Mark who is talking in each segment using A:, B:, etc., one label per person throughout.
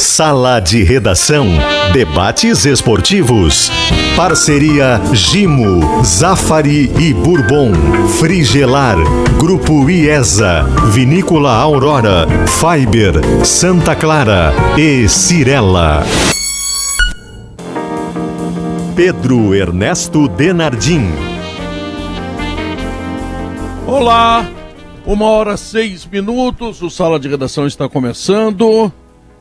A: Sala de Redação. Debates esportivos. Parceria Gimo, Zafari e Bourbon. Frigelar. Grupo IESA. Vinícola Aurora. Fiber. Santa Clara. E Cirela. Pedro Ernesto Denardim.
B: Olá, uma hora seis minutos, o Sala de Redação está começando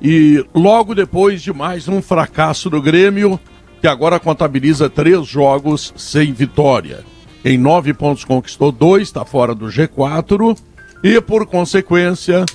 B: e logo depois de mais um fracasso do Grêmio, que agora contabiliza três jogos sem vitória. Em nove pontos conquistou dois, está fora do G4 e, por consequência,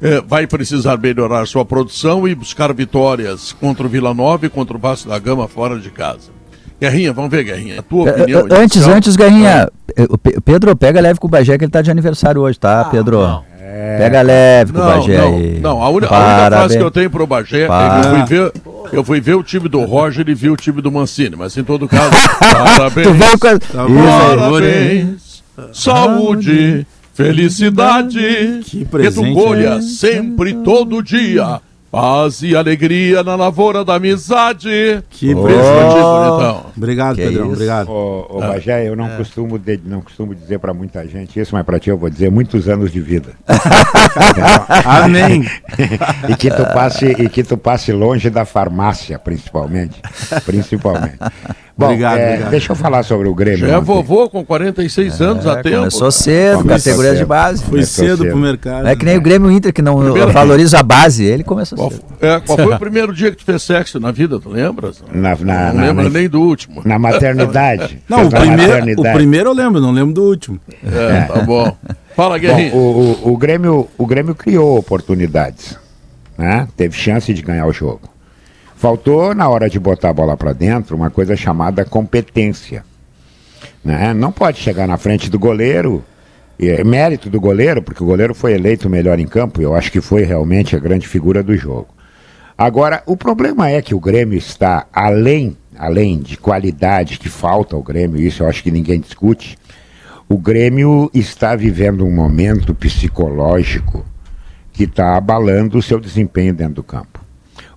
B: eh, vai precisar melhorar sua produção e buscar vitórias contra o Vila Nova e contra o Vasco da Gama fora de casa. Guerrinha, vamos ver, Guerrinha. A tua opinião.
C: Uh, antes, inicial? antes, Guerrinha. Uh. Pedro, pega leve com o Bagé, que ele tá de aniversário hoje, tá, ah, Pedro? Não. É... Pega leve com o Bagé
B: não, aí. Não, a, única, a única frase que eu tenho pro Bagé é que eu fui, ver, eu fui ver o time do Roger e vi o time do Mancini, mas em todo caso, parabéns. tu veio com... Tá parabéns, saúde, felicidade, que presente, que tu colha sempre, todo dia Paz e alegria na lavoura da amizade.
D: Que oh, presente bonitão. Obrigado, que Pedrão. Obrigado.
E: Ô, ô. Bagé, eu não, é. costumo de, não costumo dizer para muita gente isso, mas para ti eu vou dizer muitos anos de vida.
D: Amém.
E: e, que tu passe, e que tu passe longe da farmácia, principalmente. Principalmente. Bom, obrigado, é, obrigado, Deixa eu falar sobre o Grêmio.
B: Já é vovô com 46 é, anos a tempo.
C: Começou cedo, começou categoria cedo. de base.
D: Foi cedo, cedo pro mercado.
C: É que nem o Grêmio Inter que não Primeiro valoriza a base, ele começou
B: qual,
C: cedo.
B: É, qual foi o primeiro dia que tu fez sexo na vida, tu lembras?
E: Na, na,
B: não lembro nem do último.
E: Na maternidade.
D: não, o primeiro, maternidade. o primeiro eu lembro, não lembro do último.
B: É, tá bom. Fala, Guerrinho.
E: Bom, o, o, o, Grêmio, o Grêmio criou oportunidades. Né? Teve chance de ganhar o jogo. Faltou, na hora de botar a bola para dentro, uma coisa chamada competência. Né? Não pode chegar na frente do goleiro, é mérito do goleiro, porque o goleiro foi eleito melhor em campo, e eu acho que foi realmente a grande figura do jogo. Agora, o problema é que o Grêmio está além, além de qualidade que falta ao Grêmio, isso eu acho que ninguém discute. O Grêmio está vivendo um momento psicológico que está abalando o seu desempenho dentro do campo.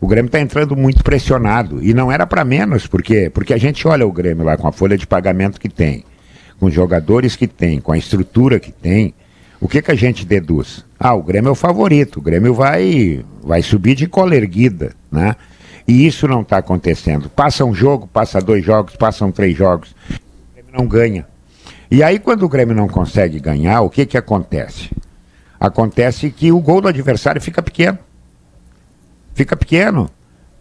E: O Grêmio está entrando muito pressionado. E não era para menos, porque porque a gente olha o Grêmio lá com a folha de pagamento que tem, com os jogadores que tem, com a estrutura que tem. O que, que a gente deduz? Ah, o Grêmio é o favorito, o Grêmio vai, vai subir de cola erguida, né? E isso não está acontecendo. Passa um jogo, passa dois jogos, passam três jogos, o Grêmio não ganha. E aí, quando o Grêmio não consegue ganhar, o que, que acontece? Acontece que o gol do adversário fica pequeno fica pequeno.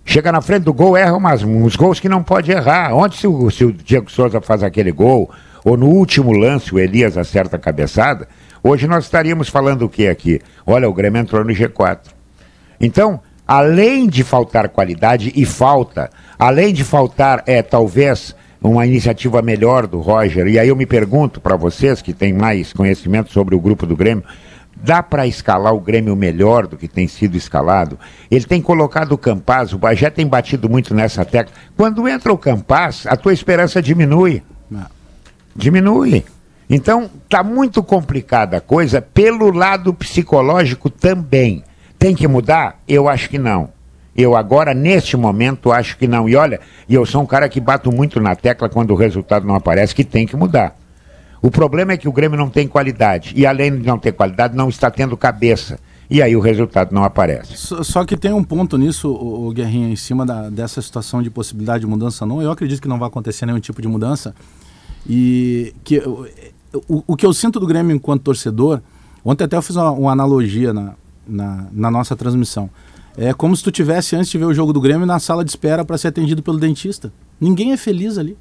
E: Chega na frente do gol, erra umas, uns gols que não pode errar. Onde se o, se o Diego Souza faz aquele gol, ou no último lance o Elias acerta a cabeçada, hoje nós estaríamos falando o que aqui? Olha, o Grêmio entrou no G4. Então, além de faltar qualidade, e falta, além de faltar, é, talvez, uma iniciativa melhor do Roger, e aí eu me pergunto para vocês que têm mais conhecimento sobre o grupo do Grêmio, Dá para escalar o Grêmio melhor do que tem sido escalado? Ele tem colocado o Campaz, o Bagé tem batido muito nessa tecla. Quando entra o Campaz, a tua esperança diminui. Não. Diminui. Então, está muito complicada a coisa pelo lado psicológico também. Tem que mudar? Eu acho que não. Eu agora, neste momento, acho que não. E olha, e eu sou um cara que bato muito na tecla quando o resultado não aparece, que tem que mudar. O problema é que o Grêmio não tem qualidade. E além de não ter qualidade, não está tendo cabeça. E aí o resultado não aparece.
D: Só, só que tem um ponto nisso, o, o Guerrinha, em cima da, dessa situação de possibilidade de mudança não. Eu acredito que não vai acontecer nenhum tipo de mudança. E que o, o, que eu sinto do Grêmio enquanto torcedor, ontem até eu fiz uma, uma analogia na, na, na, nossa transmissão. É como se tu tivesse antes de ver o jogo do Grêmio na sala de espera para ser atendido pelo dentista. Ninguém é feliz ali.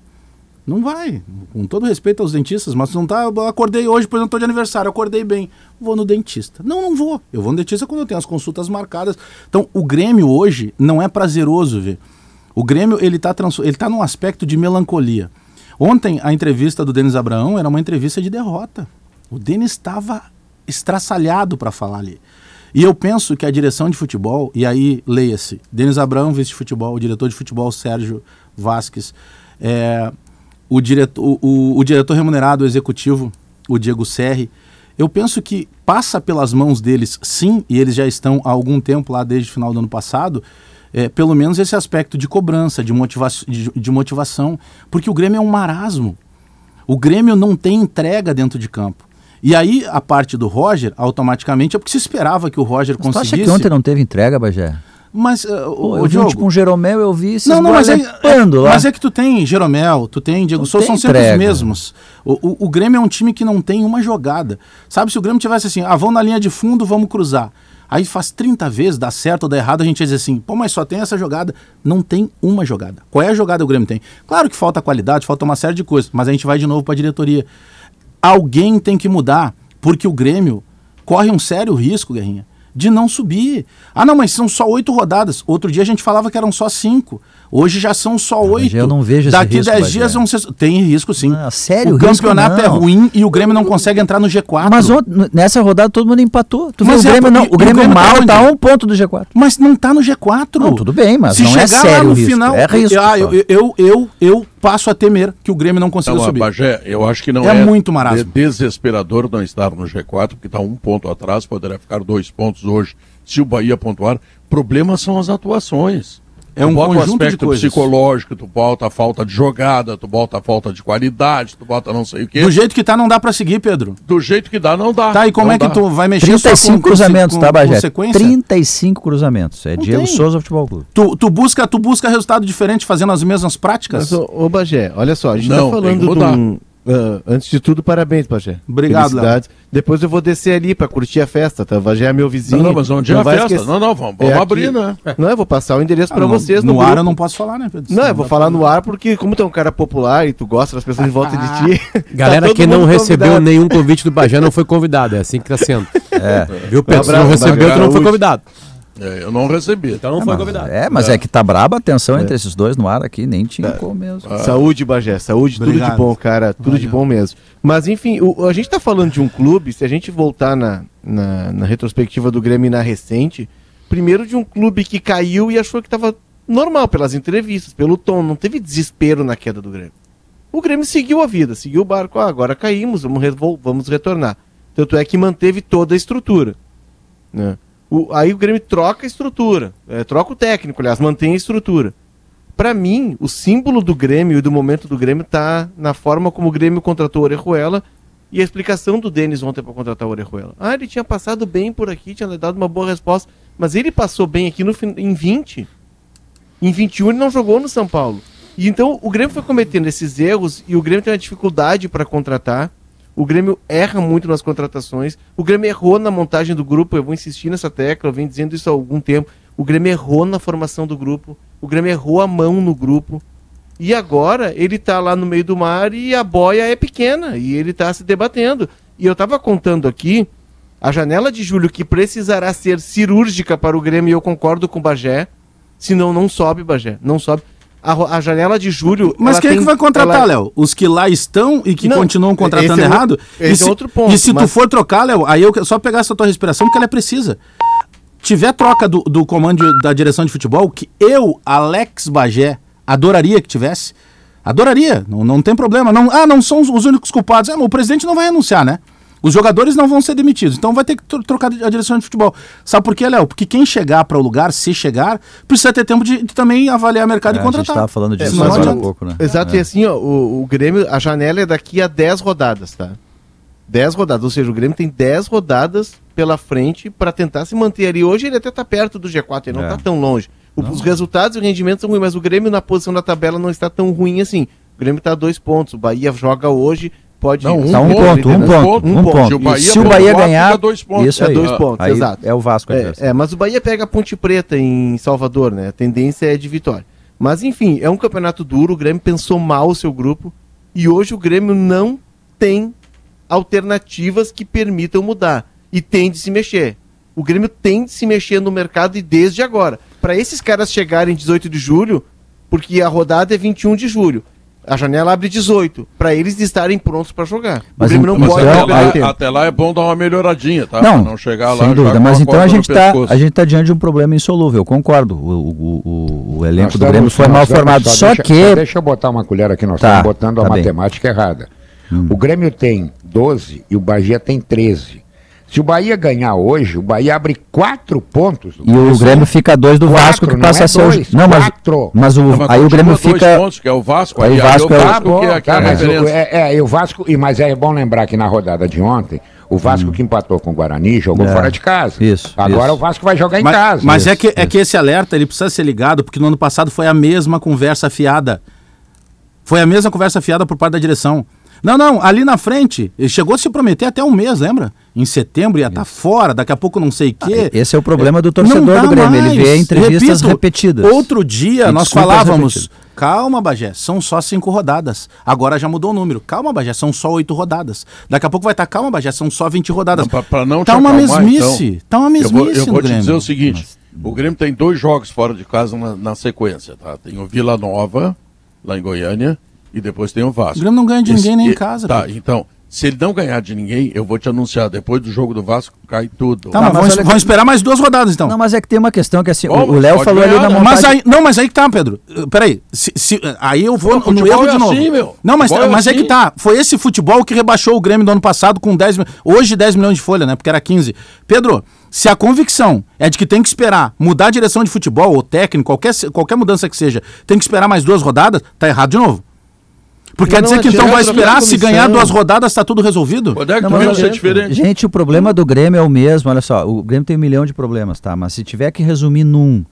D: Não vai. Com todo respeito aos dentistas, mas não tá. Acordei hoje, por exemplo, estou de aniversário, acordei bem. Vou no dentista. Não, não vou. Eu vou no dentista quando eu tenho as consultas marcadas. Então, o Grêmio hoje não é prazeroso ver. O Grêmio, ele está ele tá num aspecto de melancolia. Ontem, a entrevista do Denis Abraão era uma entrevista de derrota. O Denis estava estraçalhado para falar ali. E eu penso que a direção de futebol, e aí leia-se, Denis Abraão, vice-futebol, o diretor de futebol, Sérgio Vasques, é, o diretor, o, o, o diretor remunerado executivo, o Diego Serri, Eu penso que passa pelas mãos deles, sim, e eles já estão há algum tempo lá desde o final do ano passado, é, pelo menos esse aspecto de cobrança, de, motiva de, de motivação, porque o Grêmio é um marasmo. O Grêmio não tem entrega dentro de campo. E aí, a parte do Roger, automaticamente, é porque se esperava que o Roger
C: Mas
D: conseguisse.
C: acha que ontem não teve entrega, Bagé?
D: Mas, uh,
C: Pô,
D: o,
C: eu vi
D: Diogo,
C: tipo um Jeromel, eu vi esses
D: não, não, mas é, é, mas é que tu tem Jeromel, tu tem Diego Souza, são sempre os
C: entrega.
D: mesmos. O, o, o Grêmio é um time que não tem uma jogada. Sabe, se o Grêmio tivesse assim, ah, vamos na linha de fundo, vamos cruzar. Aí faz 30 vezes, dá certo ou dá errado, a gente ia dizer assim, pô, mas só tem essa jogada. Não tem uma jogada. Qual é a jogada que o Grêmio tem? Claro que falta qualidade, falta uma série de coisas, mas a gente vai de novo para a diretoria. Alguém tem que mudar, porque o Grêmio corre um sério risco, Guerrinha, de não subir. Ah, não, mas são só oito rodadas. Outro dia a gente falava que eram só cinco. Hoje já são só oito.
C: eu não vejo esse
D: Daqui dez dias vão ser. Tem risco, sim.
C: Não, sério,
D: o campeonato é ruim e o Grêmio não consegue entrar no G4.
C: Mas ontem, nessa rodada todo mundo empatou. Tu
D: Mas
C: viu, o
D: é,
C: Grêmio, não,
D: e- e
C: o
D: o
C: Grêmio
D: Grêmio tá
C: mal tá a um ponto do G4.
D: Mas não tá no G4.
C: Não, tudo bem, mas
D: Se
C: não é
D: chegar
C: sério
D: lá no
C: o risco.
D: final,
C: é risco.
D: ah, eu, eu, eu, eu passo a temer que o Grêmio não consiga
B: Então,
D: subir.
B: Bagé, eu acho que não
D: É
B: é,
D: muito marasmo.
B: de- desesperador não estar no G4, porque está um ponto atrás, poderá ficar dois pontos hoje se o Bahia pontuar. Problemas são as atuações.
D: É um
B: o
D: conjunto de
B: aspecto
D: coisas.
B: psicológico, tu bota a falta de jogada, tu bota a falta de qualidade, tu bota não sei o quê.
D: Do jeito que tá, não dá pra seguir, Pedro.
B: Do jeito que dá, não dá.
D: Tá, e como
B: Não
D: é que
B: dá.
D: tu vai mexer só
C: 35
D: com, com-
C: cruzamentos,
D: com,
C: tá, Bagé?
D: com sequência?
C: 35 cruzamentos. É
D: Não
C: Diego
D: tem.
C: Souza Futebol Clube.
D: Tu, tu, busca, tu busca resultado diferente fazendo as mesmas práticas?
F: Mas, ô, ô Bagé, olha só, a gente
B: Não,
F: tá
B: tem que
F: falando de um. Ah, antes de tudo, parabéns, Bagé.
D: Obrigado,
F: Felicidades. Depois eu vou descer ali pra curtir a festa, tá? O Bagé é meu vizinho.
B: Não, não, mas onde é a festa?
F: esquecer.
B: Não, não, vamos,
F: É
B: vamos
F: aqui.
B: abrir, né?
F: Não, eu vou passar o endereço pra
D: Ah,
F: vocês
D: no,
F: no,
D: ar
F: grupo.
D: eu não posso falar, né, Pedro?
F: Não, eu vou falar no ar porque, como tu é um cara popular e tu gosta das pessoas em volta de ti.
G: Galera
F: tá
G: que não recebeu
F: convidado.
G: nenhum convite do Bagé não foi convidado, é assim que tá sendo.
C: É.
G: Viu, Pedro? Se não
F: abraço,
G: recebeu,
F: Bagé.
G: tu não foi convidado.
B: É, eu não recebi.
G: Então não
C: É,
G: foi
C: mas,
G: convidado.
C: é, mas é. que tá braba a tensão entre esses dois no ar aqui, nem tinha como mesmo.
F: Saúde, Bagé. Saúde, tudo
D: Obrigado.
F: de bom, cara. Tudo de bom mesmo. Mas, enfim, o- a gente tá falando de um clube, se a gente voltar na, na, na retrospectiva do Grêmio na recente, primeiro de um clube que caiu e achou que tava normal pelas entrevistas, pelo tom, não teve desespero na queda do Grêmio. O Grêmio seguiu a vida, seguiu o barco, ah, agora caímos, vamos, vamos retornar. Tanto é que manteve toda a estrutura. né? O- aí o Grêmio troca a estrutura, é, troca o técnico, aliás, mantém a estrutura. Pra mim, o símbolo do Grêmio e do momento do Grêmio tá na forma como o Grêmio contratou o Orejuela e a explicação do Denis ontem para contratar o Orejuela. Ah, ele tinha passado bem por aqui, tinha dado uma boa resposta, mas ele passou bem aqui no, em 20. Em 21 ele não jogou no São Paulo. E então o Grêmio foi cometendo esses erros e o Grêmio tem uma dificuldade para contratar. O Grêmio erra muito nas contratações. O Grêmio errou na montagem do grupo. Eu vou insistir nessa tecla, eu venho dizendo isso há algum tempo. O Grêmio errou na formação do grupo. O Grêmio errou a mão no grupo. E agora ele tá lá no meio do mar e a boia é pequena e ele tá se debatendo. E eu tava contando aqui a janela de julho que precisará ser cirúrgica para o Grêmio, e eu concordo com o Bagé. Senão não sobe, Bagé. Não sobe. A, a janela de julho.
D: Mas quem é
F: tem-
D: que vai contratar,
F: ela-
D: Léo? Os que lá estão e que
F: Não,
D: continuam contratando
F: é o-
D: errado?
F: esse
D: e
F: é
D: se,
F: outro ponto,
D: E se tu
F: mas-
D: for trocar, Léo, aí eu só pegar essa tua respiração porque ela é precisa. Tiver troca do, do comando da direção de futebol, que eu, Alex Bagé, adoraria que tivesse. Adoraria, não, não tem problema. Não, ah, não são os, os únicos culpados. É, o presidente não vai anunciar, né? Os jogadores não vão ser demitidos, então vai ter que tro- trocar a direção de futebol. Sabe por quê, Léo? Porque quem chegar para o lugar, se chegar, precisa ter tempo de, de também avaliar o mercado
C: É,
D: e
C: a gente
D: contratar.
C: tava falando disso
F: É,
C: agora há
F: o-
C: pouco, né?
F: Exato,
C: É.
F: e assim, ó, o, o Grêmio, a janela é daqui a 10 rodadas, tá? 10 rodadas, ou seja, o Grêmio tem 10 rodadas pela frente para tentar se manter ali. Hoje ele até tá perto do G4, ele não
C: É.
F: tá tão longe. O- os resultados e o rendimento são ruins, mas o Grêmio na posição da tabela não está tão ruim assim. O Grêmio tá a dois pontos, o Bahia joga hoje, pode...
B: Não, um
C: Tá um
B: ponto,
C: ponto, um
B: um
C: ponto, um
F: um
C: ponto.
B: Se o Bahia
C: Se o Bahia ganhar,
B: fica dois pontos.
C: isso
F: É
C: aí.
F: dois pontos,
C: Aí
F: exato.
C: É o Vasco.
F: É, é, mas o Bahia pega a Ponte Preta em Salvador, né? A tendência é de vitória. Mas enfim, é um campeonato duro, o Grêmio pensou mal o seu grupo e hoje o Grêmio não tem alternativas que permitam mudar e tem de se mexer. O Grêmio tem de se mexer no mercado e desde agora. Para esses caras chegarem 18 de julho, porque a rodada é 21 de julho. A janela abre 18, para eles estarem prontos para jogar.
C: Mas
F: o Grêmio não
B: Mas
F: pode
B: até,
C: então,
F: tempo.
B: até lá é bom dar uma melhoradinha, tá?
C: Não,
B: Pra não chegar lá
C: Sem dúvida, mas
B: a
C: então a gente, tá,
B: pescoço.
C: a gente tá diante de um problema insolúvel, eu concordo. O, o, o, o elenco
E: Nós
C: do Grêmio foi mal formado. Só
E: deixa,
C: que.
E: só deixa eu botar uma colher aqui, nós
C: Tá,
E: estamos botando a
C: tá bem.
E: matemática errada.
C: Hum.
E: O Grêmio tem 12 e o Bahia tem 13. Se o Bahia ganhar hoje, o Bahia abre quatro pontos.
C: E o. Grêmio fica dois do
E: Quatro,
C: Vasco que
E: não
C: passa
E: é
C: a ser
E: dois,
C: Não, mas,
E: quatro.
C: mas o,
B: Não, mas
C: aí o Grêmio
B: dois
C: fica.
B: pontos, que é o Vasco.
C: Aí o Vasco é o-
B: Vasco é, que é
E: o- é, é, e o Vasco, e, mas é bom lembrar que na rodada de ontem, o Vasco que empatou com o Guarani jogou
C: É.
E: fora de casa.
C: Isso,
E: Agora
C: isso.
E: o Vasco vai jogar em
D: Mas,
E: casa.
D: mas é,
C: Isso,
D: que, é que esse alerta ele precisa ser ligado, porque no ano passado foi a mesma conversa fiada. Foi a mesma conversa fiada por parte da direção. Não, não, ali na frente, ele chegou a se prometer até um mês, lembra? Em setembro ia estar fora, daqui a pouco não sei o quê.
C: Esse é o problema do
D: Não
C: torcedor do Grêmio. Ele
D: mais.
C: vê entrevistas
D: Repito,
C: repetidas.
D: Outro dia
C: E
D: nós falávamos,
C: repetidas.
D: calma, Bagé, são só cinco rodadas. Agora já mudou o número. Calma, Bagé, são só oito rodadas. Daqui a pouco vai estar, calma, Bagé, são só 20 rodadas.
B: Não, pra, pra não
D: tá uma
B: acalmar,
D: mesmice.
B: então,
D: tá uma
B: eu
D: mesmice
B: vou, eu
D: no
B: vou te
D: Grêmio.
B: dizer o seguinte: o Grêmio tem dois jogos fora de casa na, na sequência, tá? Tem o Vila Nova, lá em Goiânia, e depois tem o Vasco.
D: O Grêmio não ganha de ninguém nem em casa,
B: Tá,
D: Pedro.
B: então, se ele não ganhar de ninguém, eu vou te anunciar, depois do jogo do Vasco, cai tudo.
D: Tá,
C: Não,
D: mas
C: mas
D: vamos, vamos
C: que-
D: esperar mais duas rodadas então.
C: Não, mas é que tem uma questão que assim, o-
B: Bom,
C: o Léo falou ali
B: ganhar,
C: na
B: né?
C: montagem.
D: Mas aí, não, mas aí que tá, Pedro. Uh, Peraí. Se, se- aí eu vou
B: Pô,
D: no erro
B: é
D: de novo.
B: assim, meu.
D: Não, mas,
B: Futebol é
D: mas é que
B: assim.
D: tá. Foi esse futebol que rebaixou o Grêmio do ano passado com 10 mil- Hoje 10 milhões de folha, né? Porque era 15. Pedro, se a convicção é de que tem que esperar mudar a direção de futebol ou técnico, qualquer, qualquer mudança que seja, tem que esperar mais duas rodadas, tá errado de novo. Porque quer dizer que então vai esperar, se ganhar duas rodadas, tá tudo resolvido?
B: Onde é que
C: Não,
B: tu
C: mas
B: viu
C: olha,
B: ser diferente?
C: Gente, o problema do Grêmio é o mesmo. Olha só, o Grêmio tem um milhão de problemas, tá? Mas se tiver que resumir num,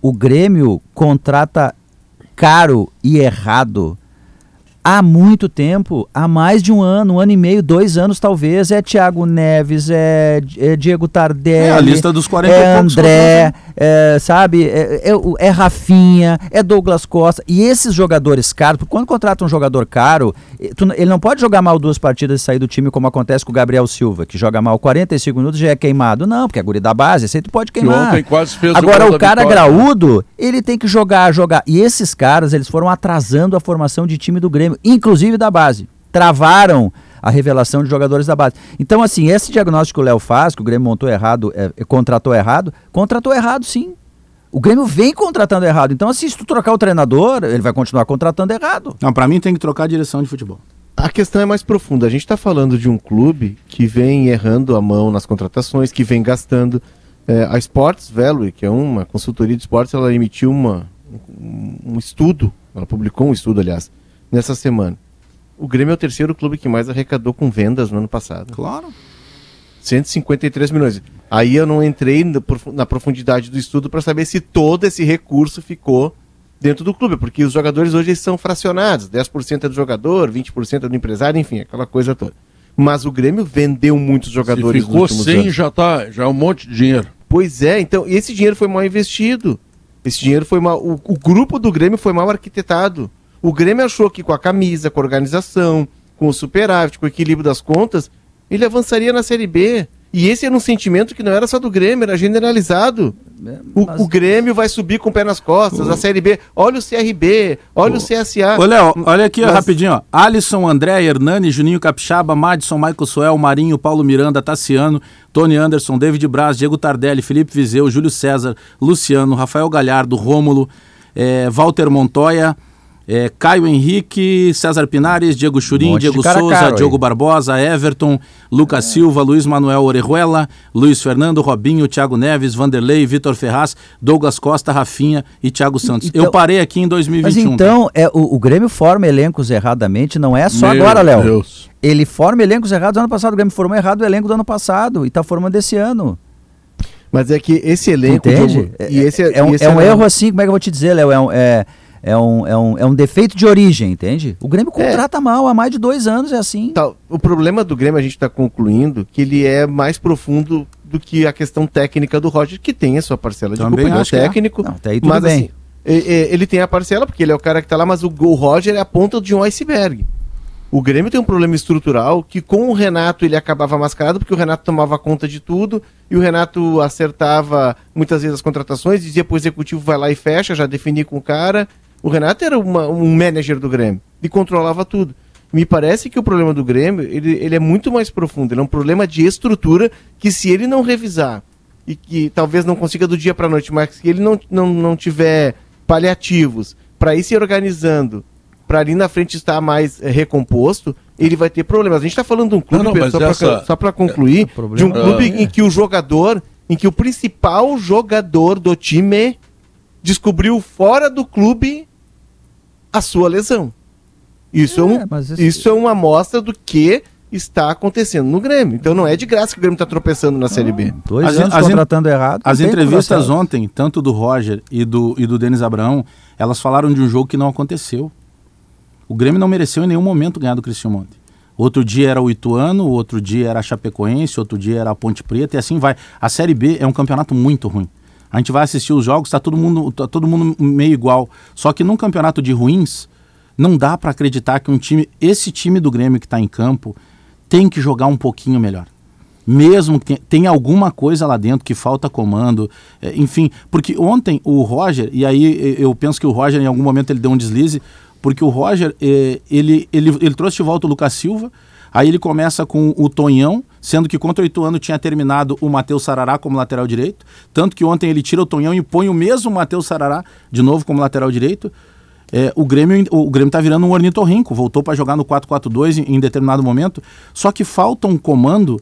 C: o Grêmio contrata caro e errado há muito tempo, há mais de um ano, um ano e meio, dois anos talvez. É Thiago Neves, é, é Diego Tardelli.
D: É a lista dos 40
C: é
D: e poucos
C: André, é, sabe? É, é, o- é Rafinha, é Douglas Costa. E esses jogadores caros, porque quando contrata um jogador caro, ele não pode jogar mal duas partidas e sair do time, como acontece com o Gabriel Silva, que joga mal 45 minutos e já é queimado. Não, porque é guri da base, esse aí tu pode
B: Que
C: queimar.
B: ontem quase fez
C: Agora, o
B: da
C: cara
B: vitória.
C: graúdo, ele tem que jogar, jogar. E esses caras, eles foram atrasando a formação de time do Grêmio, inclusive da base. Travaram a revelação de jogadores da base. Então, assim, esse diagnóstico que o Léo faz, que o Grêmio montou errado, é, contratou errado, contratou errado sim. O Grêmio vem contratando errado. Então, assim, se tu trocar o treinador, ele vai continuar contratando errado.
D: Não, pra mim tem que trocar a direção de futebol.
F: A questão é mais profunda. A gente está falando de um clube que vem errando a mão nas contratações, que vem gastando. É, a Sports Value, que é uma consultoria de esportes, ela emitiu uma, um, um estudo, ela publicou um estudo, aliás, nessa semana. O Grêmio é o terceiro clube que mais arrecadou com vendas no ano passado.
D: Claro.
F: 153 milhões. Aí eu não entrei na profu- na profundidade do estudo para saber se todo esse recurso ficou dentro do clube, porque os jogadores hoje são fracionados, 10% é do jogador, 20% é do empresário, enfim, aquela coisa toda. Mas o Grêmio vendeu muitos
B: Se
F: jogadores
B: ficou
F: nos últimos
B: 100
F: anos.
B: já tá, já é um monte de dinheiro.
F: Pois é, então esse dinheiro foi mal investido. Esse dinheiro foi mal. O, o grupo do Grêmio foi mal arquitetado. O Grêmio achou que com a camisa, com a organização, com o superávit, com o equilíbrio das contas, ele avançaria na Série B. E esse era um sentimento que não era só do Grêmio, era generalizado. O,
C: Mas-
F: o Grêmio vai subir com o pé nas costas, a Série B. Olha o CRB, olha o CSA.
D: Ô, Léo, olha aqui ó,
F: Mas-
D: rapidinho, ó. Alisson, André, Hernani, Juninho Capixaba, Madison, Michael Suel, Marinho, Paulo Miranda, Tassiano, Tony Anderson, David Braz, Diego Tardelli, Felipe Vizeu, Júlio César, Luciano, Rafael Galhardo, Rômulo, eh, Walter Montoya, eh, Caio Henrique, César Pinares, Diego
C: Um
D: Churim,
C: monte de
D: Diego Souza,
C: caro aí.
D: Diogo Barbosa, Everton, Lucas Silva, Luiz Manuel Orejuela, Luiz Fernando, Robinho, Thiago Neves, Vanderlei, Vitor Ferraz, Douglas Costa, Rafinha e Thiago Santos.
C: Então-
D: Eu parei aqui em
C: Mas
D: 2021. tá?
C: então, é, o, o Grêmio forma elencos erradamente, não é só
B: Meu
C: agora, Léo.
B: Deus.
C: Ele forma elencos errados ano passado. O Grêmio formou errado o elenco do ano passado e está formando esse ano.
F: Mas é que esse elenco.
C: Entende?
F: Diogo,
C: É,
F: e esse,
C: é um,
F: e esse
C: é um erro assim, como é que eu vou te dizer, Léo? É um, é, é, um, é, um, é um defeito de origem, entende? O Grêmio
F: É.
C: contrata mal há mais de dois anos, é assim.
F: Tá, o problema do Grêmio, a gente está concluindo, que ele é mais profundo do que a questão técnica do Roger, que tem a sua parcela de
D: Também
F: culpa, ele é
D: que é.
F: técnico.
C: Não, até aí tudo
F: mas
C: bem.
F: assim, ele tem a parcela, porque ele é o cara que está lá, mas o, o Roger é a ponta de um iceberg. O Grêmio tem um problema estrutural que com o Renato ele acabava mascarado, porque o Renato tomava conta de tudo e o Renato acertava muitas vezes as contratações, dizia pro executivo vai lá e fecha, já defini com o cara. O Renato era uma- um manager do Grêmio e controlava tudo. Me parece que o problema do Grêmio ele, ele é muito mais profundo. Ele é um problema de estrutura que se ele não revisar e que talvez não consiga do dia para noite, mas que ele não, não, não tiver paliativos para ir se organizando, para ali na frente estar mais eh, recomposto, ele vai ter problemas. A gente está falando de um clube,
B: Não, não, mas
F: só para concluir,
C: problema-
F: de um clube
B: Ah,
F: em que o jogador, em que o principal jogador do time descobriu fora do clube a sua lesão. Isso é, um,
C: É, mas esse-
F: isso é uma amostra do que está acontecendo no Grêmio. Então não é de graça que o Grêmio está tropeçando na Série B.
C: Dois
D: As-
C: anos
D: as
C: contratando errado.
D: As
C: não tem
D: entrevistas ontem, tanto do Roger e do, e do Denis Abraão, elas falaram de um jogo que não aconteceu. O Grêmio não mereceu em nenhum momento ganhar do Cristiano ontem. Outro dia era o Ituano, outro dia era a Chapecoense, outro dia era a Ponte Preta e assim vai. A Série B é um campeonato muito ruim. A gente vai assistir os jogos, tá todo mundo, tá todo mundo meio igual. Só que num campeonato de ruins, não dá para acreditar que um time, esse time do Grêmio que está em campo, tem que jogar um pouquinho melhor. Mesmo que tenha, tem alguma coisa lá dentro que falta comando, é, enfim, porque ontem o Roger, e aí eu penso que o Roger em algum momento ele deu um deslize, porque o Roger, eh, ele, ele, ele trouxe de volta o Lucas Silva, aí ele começa com o Tonhão, sendo que contra o Ituano tinha terminado o Matheus Sarará como lateral direito, tanto que ontem ele tira o Tonhão e põe o mesmo Matheus Sarará de novo como lateral direito. É, o Grêmio o Grêmio tá virando um ornitorrinco, voltou para jogar no 4-4-2 em, em determinado momento, só que falta um comando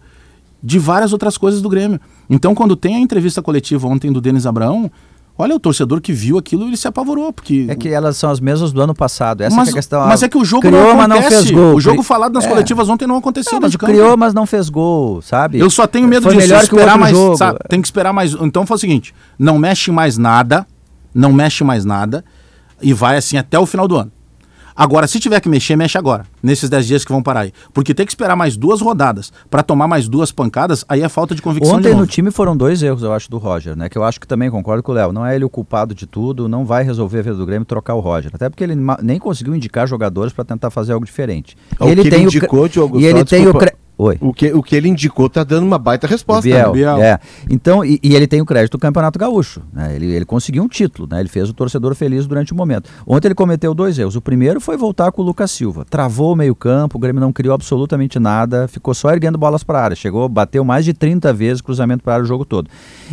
D: de várias outras coisas do Grêmio. Então, quando tem a entrevista coletiva ontem do Denis Abraão, olha, o torcedor que viu aquilo, ele se apavorou, porque...
C: É que elas são as mesmas do ano passado. Essa
D: mas,
C: que é a questão.
D: mas é que o jogo
C: criou,
D: não
C: mas
D: acontece.
C: não fez gol.
D: O jogo falado nas
C: É.
D: coletivas ontem não aconteceu
C: Não, mas criou, mas não fez gol, sabe?
D: Eu só tenho medo
C: Foi
D: disso,
C: melhor que
D: esperar
C: outro
D: mais,
C: jogo.
D: sabe? Tem que esperar mais. Então faz o seguinte, não mexe mais nada, não mexe mais nada e vai assim até o final do ano. Agora, se tiver que mexer, mexe agora, nesses 10 dias que vão parar aí. Porque tem que esperar mais duas rodadas para tomar mais duas pancadas, aí é falta de convicção de
C: Ontem
D: novo.
C: no time foram dois erros, eu acho, do Roger, né? Que eu acho que também concordo com o Léo. Não é ele o culpado de tudo, não vai resolver a vida do Grêmio trocar o Roger. Até porque ele nem conseguiu indicar jogadores para tentar fazer algo diferente.
F: O que ele
C: o cre-
F: indicou, Diogo,
C: E ele tem o
F: desculpa.
C: cre... Oi.
F: O que, o que ele indicou tá dando uma baita resposta.
C: Biel,
F: né?
D: Biel.
C: É. Então, e, e ele tem o crédito do Campeonato Gaúcho. né? Ele, ele conseguiu um título, né? Ele fez o torcedor feliz durante o momento. Ontem ele cometeu dois erros. O primeiro foi voltar com o Lucas Silva. Travou o meio-campo, o Grêmio não criou absolutamente nada, ficou só erguendo bolas para a área. Chegou, bateu mais de 30 vezes cruzamento para a área o jogo todo.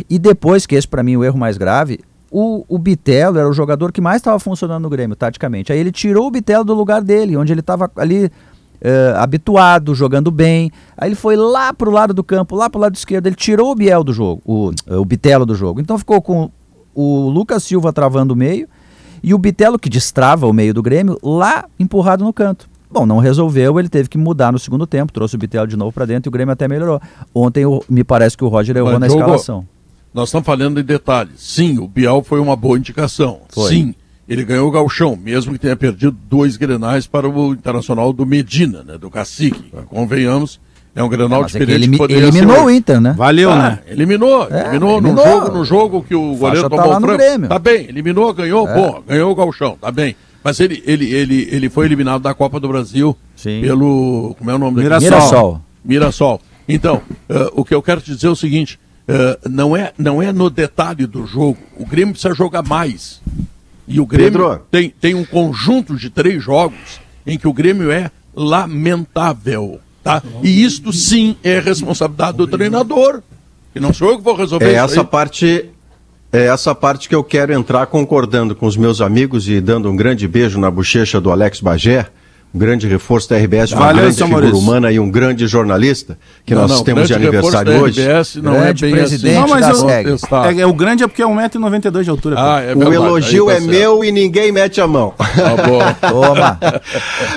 C: E depois, que esse para mim é o erro mais grave, o, o Bitelo era o jogador que mais estava funcionando no Grêmio, taticamente. Aí ele tirou o Bitelo do lugar dele, onde ele estava ali eh, habituado, jogando bem. Aí ele foi lá pro lado do campo, lá pro lado esquerdo. Ele tirou o Biel do jogo, o, o Bitelo do jogo. Então ficou com o Lucas Silva travando o meio e o Bitelo, que destrava o meio do Grêmio, lá empurrado no canto. Bom, não resolveu, ele teve que mudar no segundo tempo, trouxe o Bitelo de novo para dentro e o Grêmio até melhorou. Ontem o- me parece que o Roger errou
B: Mas,
C: na
B: Diogo,
C: escalação.
B: Nós estamos falando em detalhes. Sim, o Biel foi uma boa indicação.
C: Foi.
B: Sim, ele ganhou o galchão, mesmo que tenha perdido dois grenais para o Internacional do Medina, né, do Cacique. Convenhamos, é um grenal
C: é que
B: diferente.
C: elimi-
B: poderia ser
C: eliminou o Inter, né?
D: Valeu,
B: Ah,
D: né?
B: Eliminou,
C: É,
B: eliminou, no
C: eliminou.
B: jogo, no jogo que o goleiro
C: Faixa tá
B: tomou
C: lá
B: o
C: no
B: frango. Tá bem, eliminou, ganhou,
C: É.
B: bom, ganhou o galchão, tá bem. Mas ele, ele, ele, ele foi eliminado da Copa do Brasil
C: Sim.
B: pelo. Como é o nome
D: Mirassol.
C: Mirassol.
B: Mirassol. Então, eh, o que eu quero te dizer é o seguinte: eh, não, é, não é no detalhe do jogo. O Grêmio precisa jogar mais. E o Grêmio
H: Pedro.
B: tem, tem um conjunto de três jogos em que o Grêmio é lamentável. Tá? E isto sim é responsabilidade do treinador. E não sou eu que vou resolver
H: É
B: isso
H: essa
B: aí.
H: parte é essa parte que eu quero entrar concordando com os meus amigos e dando um grande beijo na bochecha do Alex Bagé, um grande reforço da RBS, uma
D: Valeu,
H: grande figura
D: Maurício.
H: humana e um grande jornalista que
B: Não,
H: nós
B: não,
H: temos de aniversário
B: da
H: hoje.
B: RBS não
C: Grande
B: é bem
C: presidente
B: assim.
D: Não, mas
C: da
D: eu-
C: SEG.
B: Testar.
D: É, é, o grande é porque é 1,92m de altura.
B: Ah, é
H: o
B: verdade,
H: elogio
B: aí
H: é
B: tá certo.
H: meu e ninguém mete a mão.
B: Tá bom.
C: Toma.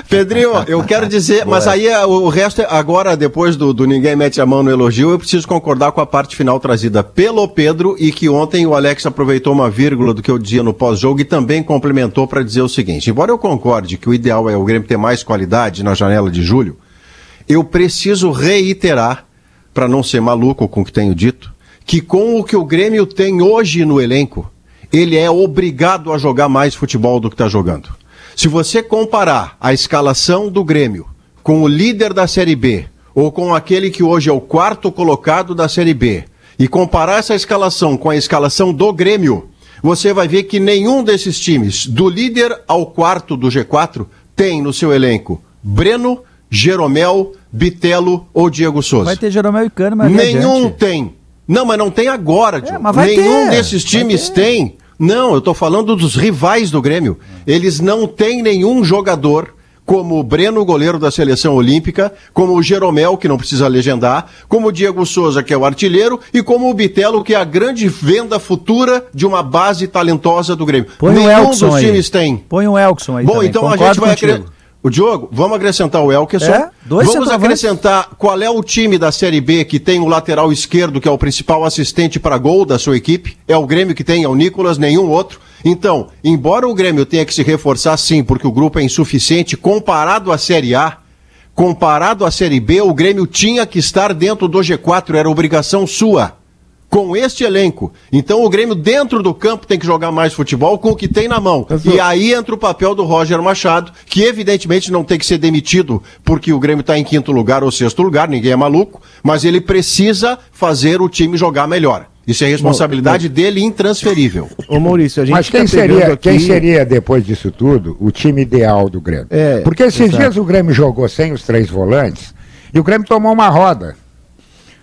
H: Pedrinho, eu quero dizer, mas aí é, o o resto, é- agora, depois do, do ninguém mete a mão no elogio, eu preciso concordar com a parte final trazida pelo Pedro e que ontem o Alex aproveitou uma vírgula do que eu dizia no pós-jogo e também complementou para dizer o seguinte: embora eu concorde que o ideal é o Grêmio ter mais qualidade na janela de julho, eu preciso reiterar, para não ser maluco com o que tenho dito, que com o que o Grêmio tem hoje no elenco, ele é obrigado a jogar mais futebol do que está jogando. Se você comparar a escalação do Grêmio com o líder da Série B, ou com aquele que hoje é o quarto colocado da Série B, e comparar essa escalação com a escalação do Grêmio, você vai ver que nenhum desses times, do líder ao quarto do G4, tem no seu elenco Breno, Jeromel, Bitelo ou Diego Souza.
C: Vai ter Jeromel e Cano, mas
H: Nenhum
C: adiante.
H: tem. Não, mas não tem agora, Diogo.
C: mas vai
H: Nenhum
C: ter,
H: desses times tem. Não, eu tô falando dos rivais do Grêmio. Eles não têm nenhum jogador como o Breno, goleiro da seleção olímpica, como o Jeromel, que não precisa legendar, como o Diego Souza, que é o artilheiro, e como o Bitelo, que é a grande venda futura de uma base talentosa do Grêmio.
C: Põe
H: Nenhum
C: Elkson
H: dos
C: aí.
H: times tem.
C: Põe o Elkson aí
H: Bom,
C: também,
H: então a
C: concordo
H: gente vai
C: contigo.
H: acre- O Diogo, vamos acrescentar o Elkerson.
C: É, dois
H: vamos acrescentar qual é o time da Série B que tem o lateral esquerdo, que é o principal assistente para gol da sua equipe. É o Grêmio que tem, é o Nicolas, nenhum outro. Então, embora o Grêmio tenha que se reforçar sim, porque o grupo é insuficiente, comparado à Série A, comparado à Série B, o Grêmio tinha que estar dentro do G4, era obrigação sua. Com este elenco. Então o Grêmio dentro do campo tem que jogar mais futebol com o que tem na mão. E aí entra o papel do Roger Machado, que evidentemente não tem que ser demitido porque o Grêmio está em quinto lugar ou sexto lugar, ninguém é maluco, mas ele precisa fazer o time jogar melhor. Isso é responsabilidade dele intransferível.
F: Ô Maurício, a gente
E: Mas quem
F: tá
E: seria,
F: aqui-
E: quem seria, depois disso tudo, o time ideal do Grêmio?
F: É,
E: Porque esses
F: exato.
E: dias o Grêmio jogou sem os três volantes e o Grêmio tomou uma roda.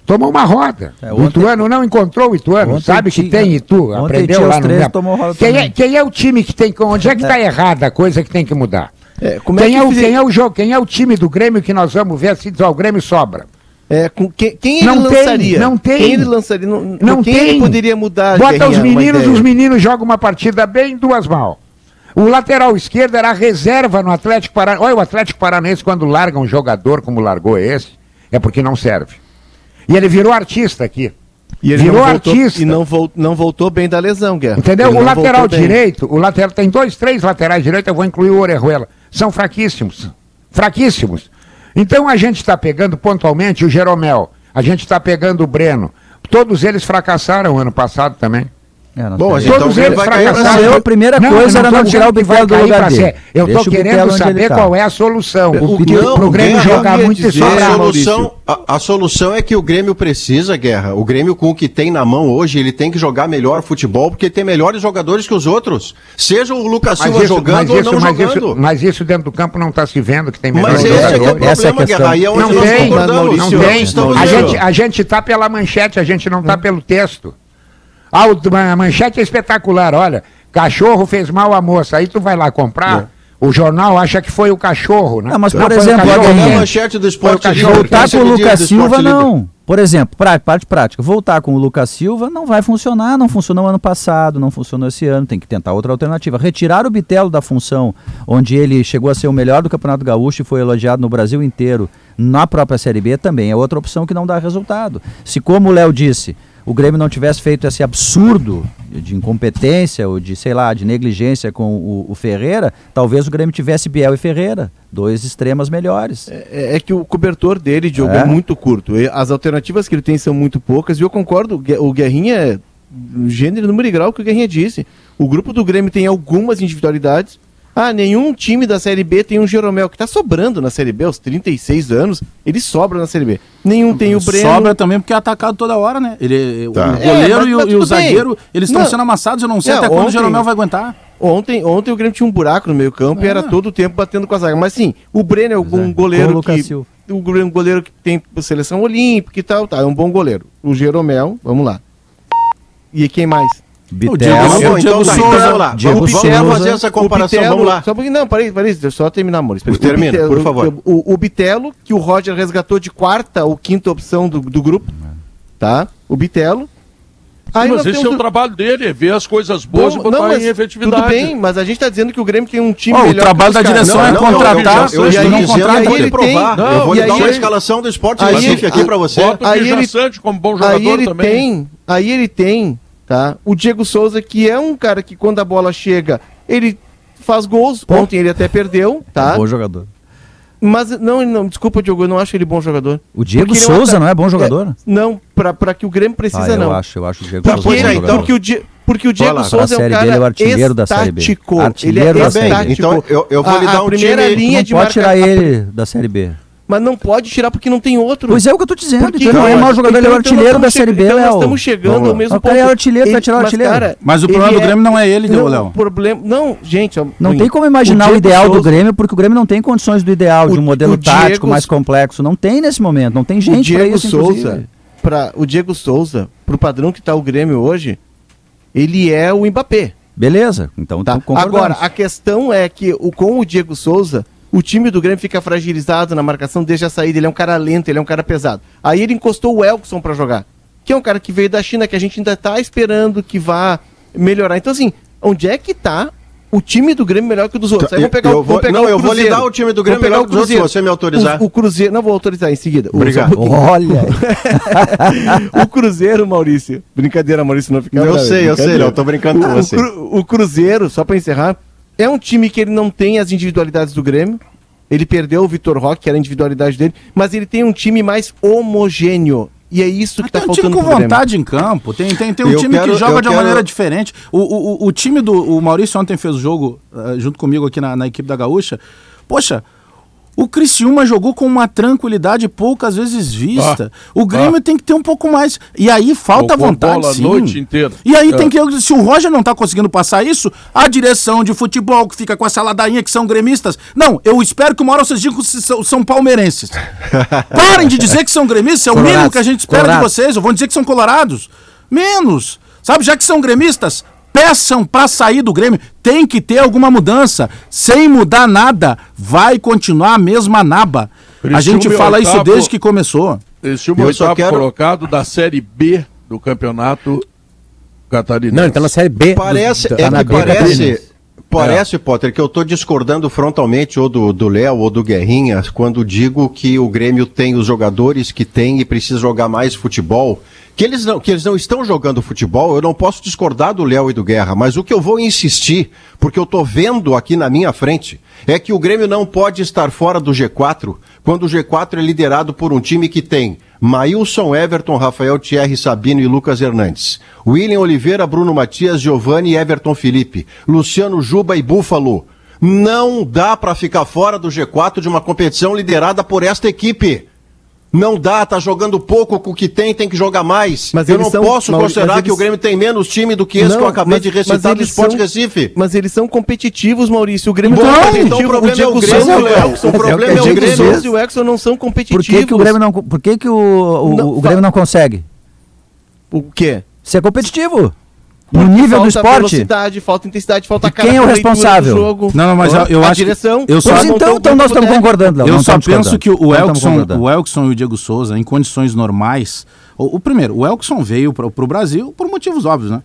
E: Tomou uma roda.
C: É,
E: o
C: ontem-
E: Ituano não encontrou o Ituano.
C: ontem
E: Sabe que tem Itu.
C: ontem
E: Aprendeu lá no
C: três, tomou roda
E: quem, é, quem é o time que tem. Onde é que está errada a coisa que tem que mudar?
F: É, como é
E: quem,
F: que
E: é o,
F: fize-
E: quem é o jogo? Quem é o time do Grêmio que nós vamos ver se diz, ó, o Grêmio sobra?
F: É, com quem, quem ele
E: Não tem,
F: lançaria?
E: não tem.
F: Quem ele lançaria? Não,
E: Não
F: quem
E: tem.
F: ele poderia mudar?
E: Bota os meninos, os meninos jogam uma partida bem, duas mal. O lateral esquerdo era a reserva no Atlético Paranaense. Olha, o Atlético Paranaense, quando larga um jogador como largou esse, é porque não serve. E ele virou artista aqui.
F: E ele
E: virou
F: não voltou,
E: artista.
F: E não, vol- não voltou bem da lesão, Guerra.
E: Entendeu?
F: Ele
E: O lateral
F: bem.
E: direito, o lateral tem dois, três laterais direitos, eu vou incluir o Orejuela. São fraquíssimos. Fraquíssimos. Então a gente está pegando pontualmente o Jeromel, a gente está pegando o Breno. Todos eles fracassaram ano passado também.
C: É, não
H: Bom, a Então,
E: Todos
H: o
E: eles fracassaram.
C: A primeira coisa
E: eu
C: era não tirar o Bitelo do lugar
E: pra
C: dele.
E: ser. Eu estou
C: o
E: querendo saber
C: tá.
E: qual é a solução.
F: O
E: Porque
F: que-
E: pro Grêmio jogar muito e
F: dizer,
H: A
E: sobrar.
F: Maurício.
H: solução, a, a solução é que o Grêmio precisa, Guerra. O Grêmio, com o que tem na mão hoje, ele tem que jogar melhor futebol, porque tem melhores jogadores que os outros. Seja o Lucas
E: Mas
H: Silva
E: isso,
H: jogando
E: mas,
H: ou
E: isso,
H: não
E: mas,
H: jogando.
E: isso, mas isso dentro do campo não está se vendo que tem
H: Mas
E: melhores
H: esse é que é o
E: jogadores.
H: problema,
C: Essa é a questão.
H: Guerra. Aí é onde
E: Não
H: nós
E: tem, não tem. A gente, a gente tá pela manchete, a gente não tá pelo texto. A manchete é espetacular, olha. Cachorro fez mal à moça. Aí tu vai lá comprar, o jornal acha que foi o cachorro, né?
C: Não, mas, por exemplo, a
H: É a
E: né?
H: manchete do
E: Foi o
H: esporte
E: cachorro.
H: Livre,
C: Voltar com o
H: é
C: Lucas Silva, não. Por exemplo, pra, parte prática, voltar com o Lucas Silva não vai funcionar, não funcionou ano passado, não funcionou esse ano, tem que tentar outra alternativa. Retirar o Bitelo da função onde ele chegou a ser o melhor do Campeonato Gaúcho e foi elogiado no Brasil inteiro, na própria Série B também é outra opção que não dá resultado. Se, como o Léo disse, o Grêmio não tivesse feito esse absurdo de incompetência ou de, sei lá, de negligência com o, o Ferreira, talvez o Grêmio tivesse Biel e Ferreira, dois extremas melhores.
F: É, é que o cobertor dele, Diogo,
C: É.
F: é. muito curto. As alternativas que ele tem são muito poucas. E eu concordo, o Guerrinha é gênero, número e grau que o Guerrinha disse. O grupo do Grêmio tem algumas individualidades. Ah, nenhum time da Série B tem um Jeromel, que tá sobrando na Série B aos 36 anos. Ele sobra na Série B. Nenhum tem o Breno.
D: Sobra também porque é atacado toda hora, né? Ele,
H: Tá.
D: O goleiro
F: É, mas-
D: e, o,
F: mas
D: e o
F: tudo bem.
D: zagueiro, eles estão sendo amassados. Eu não sei
F: Não,
D: até quando o
F: ontem-
D: Jeromel vai aguentar.
F: Ontem, ontem o Grêmio tinha um buraco no meio campo e era todo o tempo batendo com a zaga. Mas sim, o Breno é um
C: é,
F: goleiro que.
C: Silva.
F: O Grêmio é um goleiro que tem seleção olímpica e tal, tá, é um bom goleiro. O Jeromel, vamos lá. E quem mais?
D: Diego
C: Bitelo.
H: Tá bom,
D: Diego
H: então tá,
D: Souza,
H: vamos lá.
C: Diego
H: vamos,
C: Souza.
H: fazer essa comparação,
F: O Bitelo-
H: vamos lá.
F: Só pouquinho, não, parei, parei, deixa eu só terminar. O
H: Termina,
F: Bitelo-
H: por favor.
F: O, o Bitelo, que o Roger resgatou de quarta ou quinta opção do, do grupo, tá? O Bitelo. Aí
B: mas esse é o trabalho dele, é ver as coisas boas e
F: Não,
B: botar
F: não, mas
B: em efetividade.
F: Tudo bem, mas a gente tá dizendo que o Grêmio tem um time
D: Ó, o
F: melhor
D: trabalho
F: que os
D: da direção é
H: não,
D: contratar,
H: eu, eu,
F: e
H: estou
F: aí
H: dizendo
F: contrata,
H: que
F: aí
H: ele
F: ele
H: provar.
F: tem-
H: eu vou lhe
F: aí
H: dar uma
F: ele-
H: escalação do esporte
F: aí ele-
H: aqui para você.
B: Bota o
F: Aí ele-
B: como bom
F: Aí
B: jogador
F: ele
B: também.
F: tem, aí ele tem, tá? O Diego Souza, que é um cara que quando a bola chega, ele faz gols. Ontem ele até perdeu, tá?
C: Bom jogador.
F: Mas não, não, desculpa, Diogo, eu não acho ele bom jogador.
C: O Diego
F: Porque é um
C: Souza
F: ata-
C: não é bom jogador?
F: Não, pra, pra que o Grêmio precisa,
C: Ah, eu
F: não.
C: acho, eu acho o Diego
F: Porque,
C: Souza bom
H: é,
F: ele,
H: então-
C: jogador.
F: porque o, Di- porque o Diego Souza é um cara
C: ele é o artilheiro da Série B. Artilheiro
F: ele é
C: da Série B.
H: Então, eu- eu vou
F: A-
H: lhe dar
F: a
H: um
F: primeira
H: time-
F: linha de
C: pode
F: marca-
C: tirar ele da Série B.
F: Mas não pode tirar porque não tem outro.
C: Pois é o que eu tô dizendo.
F: Porque,
C: Então, ele não é
F: cara,
C: mau jogador, ele é o
F: então nós
C: artilheiro da Série B,
F: então nós
C: Léo.
F: estamos chegando
H: Vamos
F: ao mesmo
C: O cara é artilheiro, vai tirar o
F: mas,
C: artilheiro.
D: Mas o
F: ele
D: problema do Grêmio não é ele,
F: não,
D: Léo.
F: o problema, não, gente,
C: Não tem como imaginar o,
F: Diego
C: ideal do
F: Souza-
C: Grêmio, porque o Grêmio não tem condições do ideal, de
F: O-
C: um modelo
F: o
C: tático
F: Diego-
C: mais complexo. Não tem nesse momento, não tem
F: o
C: gente pra
F: Diego
C: isso,
F: Souza, para o Diego Souza, pro padrão que tá o Grêmio hoje, ele é o Mbappé.
C: Beleza, então,
F: Tá?
C: então.
F: Agora, a questão é que o, com o Diego Souza, o time do Grêmio fica fragilizado na marcação desde a saída. Ele é um cara lento, ele é um cara pesado. Aí ele encostou o Elkson pra jogar, que é um cara que veio da China, que a gente ainda tá esperando que vá melhorar. Então, assim, onde é que tá o time do Grêmio melhor que o dos outros? Aí
H: Eu-
F: vamos pegar,
H: eu
F: o-
H: vou-
F: vamos pegar
H: não,
F: o
H: eu vou lhe dar o time do Grêmio
F: Vamos pegar
H: melhor que os outros, se você me autorizar.
F: O, o Cruzeiro, não vou autorizar em seguida.
H: Obrigado.
F: um.
C: Olha,
F: o Cruzeiro, Maurício. Brincadeira, Maurício, não fica
H: Eu
F: bravo,
H: sei, eu sei. Léo, tô brincando com
F: O-
H: você.
F: O, Cru- o Cruzeiro, só pra encerrar, é um time que ele não tem as individualidades do Grêmio. Ele perdeu o Vitor Roque, que era a individualidade dele, mas ele tem um time mais homogêneo. E é isso que
D: Tem
F: tá
D: um time
F: faltando
D: com vontade em campo, tem, tem, tem um
H: Eu
D: time
H: quero-
D: que joga de uma
H: quero-
D: maneira diferente. O, o, o- o time do. O Maurício ontem fez o jogo eh, junto comigo aqui na, na equipe da Gaúcha. Poxa, o Criciúma jogou com uma tranquilidade poucas vezes vista. o Grêmio tem que ter um pouco mais. E aí falta vontade.
B: bola a
D: sim.
B: noite inteira.
D: E aí
B: É.
D: tem que. Se o Roger não tá conseguindo passar isso, a direção de futebol que fica com essa ladainha que são gremistas. Não, eu espero que uma hora vocês digam que são, são palmeirenses. Parem de dizer que são gremistas, é o
C: Colorados.
D: mínimo que a gente espera de vocês. Eu vou dizer que são colorados. Menos. Sabe, já que são gremistas, peçam pra sair do Grêmio. Tem que ter alguma mudança. Sem mudar nada, vai continuar a mesma naba. A gente
B: é
D: fala isso
B: oitavo.
D: desde que começou.
B: Esse é o
H: Eu só
B: oitavo
H: quero-
B: colocado da Série B do campeonato catarinense.
G: Não, ele tá na série B.
H: Parece,
G: do-
H: é
G: tá na
H: que
G: B
H: parece, parece, Potter, que eu estou discordando frontalmente ou do do Léo ou do Guerrinha quando digo que o Grêmio tem os jogadores que tem e precisa jogar mais futebol. Que eles, não, que eles não estão jogando futebol, eu não posso discordar do Léo e do Guerra, mas o que eu vou insistir, porque eu estou vendo aqui na minha frente, é que o Grêmio não pode estar fora do G4 quando o G4 é liderado por um time que tem Maílson, Everton, Rafael Thierry, Sabino e Lucas Hernandes. William Oliveira, Bruno Matias, Giovanni e Everton Felipe. Luciano Juba e Búfalo. Não dá para ficar fora do G4 de uma competição liderada por esta equipe. Não dá, tá jogando pouco com o que tem, tem que jogar mais.
F: Mas
H: eu
F: eles
H: não
F: são-
H: posso
F: Mauri-
H: considerar
F: mas
H: que o
F: eles-
H: Grêmio tem menos time do que esse que eu acabei
F: mas-
H: de recitar do
F: eles
H: Sport
F: são-
H: Recife.
F: Mas eles são competitivos, Maurício. O Grêmio
H: Bom,
F: não
H: então
F: competitivo.
H: o problema é o Grêmio,
F: Souza e o
H: Léo.
F: Elkson.
H: O problema
C: é o
F: Diego
C: Grêmio.
F: E o Elkson não são
C: por
F: competitivos.
C: que, que o Grêmio não. Por que, que o, o,
F: Não,
C: o Grêmio não consegue?
F: O quê?
C: Ser competitivo. No nível do
F: falta
C: esporte.
F: velocidade, falta intensidade, falta
C: E quem é o
F: cara
C: responsável?
F: jogo.
D: Não, não, mas eu- eu
F: a
D: acho que-
F: direção.
D: eu só-
C: Pois então, então nós estamos concordando, Léo.
D: Eu
C: não
D: só penso que o Elkson, o Elkson e o Diego Souza, em condições normais. O, o primeiro, o Elkson veio para o Brasil por motivos óbvios, né?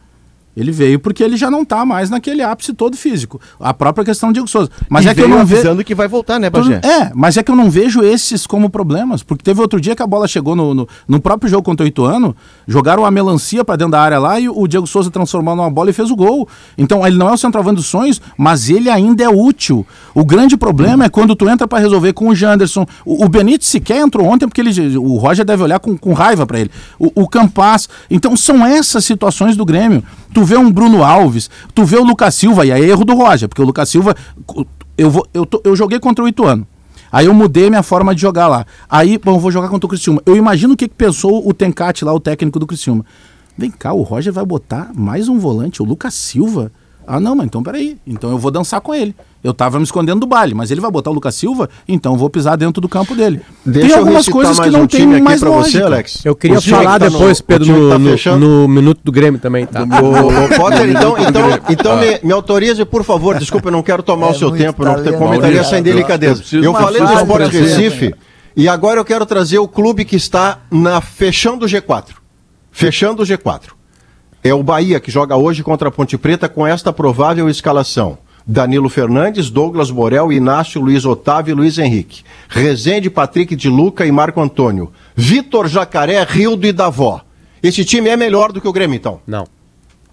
D: Ele veio porque ele já não tá mais naquele ápice todo físico. A própria questão do Diego Souza. Mas
F: E
D: é que eu não vejo.
F: que vai voltar, né, Bagé?
D: É, mas é que eu não vejo esses como problemas. Porque teve outro dia que a bola chegou no, no, no próprio jogo contra o Ituano, jogaram a melancia pra dentro da área lá e o Diego Souza transformou numa bola e fez o gol. Então ele não é o centroavante dos sonhos, mas ele ainda é útil. O grande problema é quando tu entra pra resolver com o Janderson. O, o Benítez sequer entrou ontem porque ele, o Roger deve olhar com, com raiva pra ele. O, o Campas. Então são essas situações do Grêmio. Tu vê um Bruno Alves, tu vê o Lucas Silva, e aí é erro do Roger, porque o Lucas Silva. Eu, vou, eu, tô- eu joguei contra o Ituano. Aí eu mudei minha forma de jogar lá. Aí, bom, vou jogar contra o Criciúma. Eu imagino o que, que pensou o Tencate lá, o técnico do Criciúma. Vem cá, o Roger vai botar mais um volante, o Lucas Silva. Ah, não, mas então peraí. Então eu vou dançar com ele. Eu tava me escondendo do baile, mas ele vai botar o Lucas Silva, então eu vou pisar dentro do campo dele.
H: Deixa
D: tem
H: eu
D: algumas coisas que não
H: um
D: tem
H: time aqui
D: mais
H: pra
D: lógica.
H: você, Alex.
G: Eu queria
H: O
G: falar
H: que tá no-
G: depois,
H: o
G: Pedro, no,
H: tá
G: no- no minuto do Grêmio também, tá?
H: Ô, ô, Potter, então, então, então me, me autorize, por favor, desculpa, eu não quero tomar
C: É
H: o seu tempo, não
C: talento,
H: comentaria sem
B: Eu- eu
H: delicadeza. Eu
B: uma
H: falei do Sport. Recife e agora eu quero trazer o clube que está na fechando o G4. Fechando o G4. É o Bahia que joga hoje contra a Ponte Preta com esta provável escalação. Danilo Fernandes, Douglas Morel, Inácio, Luiz Otávio e Luiz Henrique. Rezende, Patrick de Luca e Marco Antônio. Vitor Jacaré, Rildo e Davó. Esse time é melhor do que o Grêmio, então.
G: Não.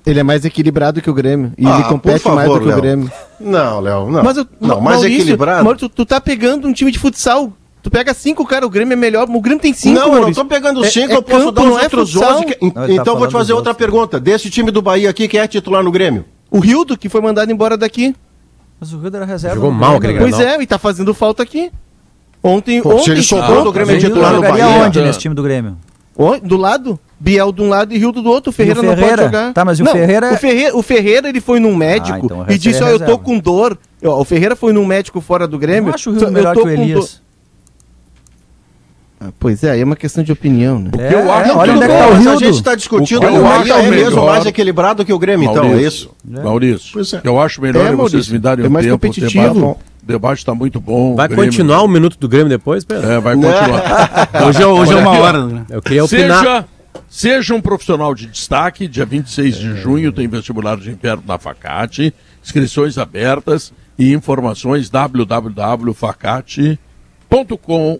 F: Ele é mais equilibrado que o Grêmio. E
H: Ah,
F: ele compete
H: favor,
F: mais do que
H: Léo.
F: o Grêmio.
H: Não, Léo, não.
F: Mas eu,
H: não, mais
F: Maurício,
H: equilibrado.
F: Maurício, tu, tu tá pegando um time de futsal. Tu pega cinco, cara, o Grêmio é melhor. O Grêmio tem cinco,
H: não, eu não
F: Maurício.
H: tô pegando
F: É-
H: cinco,
F: é
H: eu posso
F: campo,
H: dar os
F: é
H: outros. 11. que-
C: Não, tá
H: então vou te fazer outra pergunta. Desse time do Bahia aqui, quem é titular no Grêmio?
F: O Rildo, que foi mandado embora daqui.
C: Mas o Rio era reserva.
G: Jogou mal
C: Grêmio,
G: aquele
C: né?
F: Pois é, e tá fazendo falta aqui. Ontem,
H: Pô, se
F: ontem
H: ele sobrou do Grêmio
C: o Rio
H: titular no Bahia.
C: onde nesse time do Grêmio?
F: Do lado, Biel de um lado e Rildo do outro. O Ferreira,
C: o
F: não pode
C: Ferreira?
F: jogar.
C: Tá, mas o
F: Não,
C: Ferreira é-
F: O Ferreira, o Ferreira ele foi num médico
C: então o
F: e disse:
C: é
F: Ó, eu tô com dor. O Ferreira foi num médico fora do Grêmio.
C: Eu acho o Rio melhor
F: tô
C: que o Elias.
F: Ah, Pois é, aí é uma questão de opinião, né?
C: É,
B: eu acho
C: é, olha
B: que
C: onde é que tá o
H: Mas a gente está discutindo
B: O
H: o Bahia
B: acho
H: é mesmo
B: melhor-
H: mais equilibrado que o Grêmio, então, é
B: Maurício,
H: isso?
B: Maurício,
H: Pois é.
B: eu acho melhor
F: É,
B: é, vocês
F: Maurício,
B: me darem
F: é
B: um
F: mais
B: tempo.
F: competitivo.
B: O debate, o debate está muito bom.
G: Vai
B: Grêmio-
G: continuar o minuto do Grêmio depois, Pedro?
B: É, vai continuar.
D: Hoje é, hoje é
B: Olha
D: uma hora. Né?
G: Eu queria opinar.
B: Seja, seja um profissional de destaque, dia 26 de junho tem vestibular de inverno na Facate, inscrições abertas e informações www.facate.com,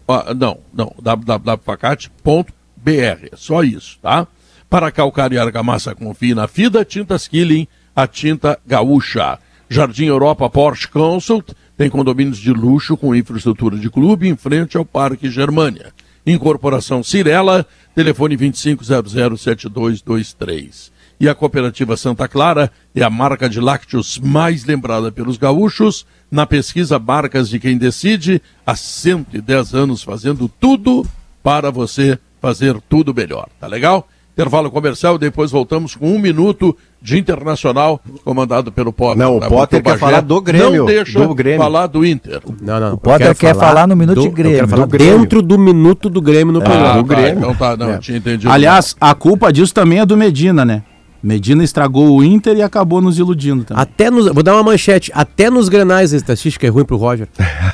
B: ah, não, não, www.facate.br, é só isso, tá? Para calcar e argamassa, confie na Fida Tintas Killing, a tinta gaúcha. Jardim Europa Porsche Consult tem condomínios de luxo com infraestrutura de clube em frente ao Parque Germânia. Incorporação Cirela, telefone 25007223. E a Cooperativa Santa Clara é a marca de lácteos mais lembrada pelos gaúchos na pesquisa Marcas de Quem Decide, há 110 anos fazendo tudo para você fazer tudo melhor. Tá legal? Intervalo comercial, depois voltamos com um minuto de internacional, comandado pelo Potter.
H: Não, o
B: Tá?
H: Potter quer falar do Grêmio,
B: Não deixa
H: do Grêmio.
B: falar do Inter.
G: Não, não.
C: O Potter quer falar no minuto
G: do-
C: de Grêmio.
G: Falar
H: Do Grêmio.
G: dentro do minuto do Grêmio no programa.
B: Ah, tá, então tá, não, eu tinha entendido.
D: Aliás, a culpa disso também é do Medina, né? Medina estragou o Inter e acabou nos iludindo também.
G: Até nos, vou dar uma manchete. Até nos grenais a estatística é ruim pro Roger.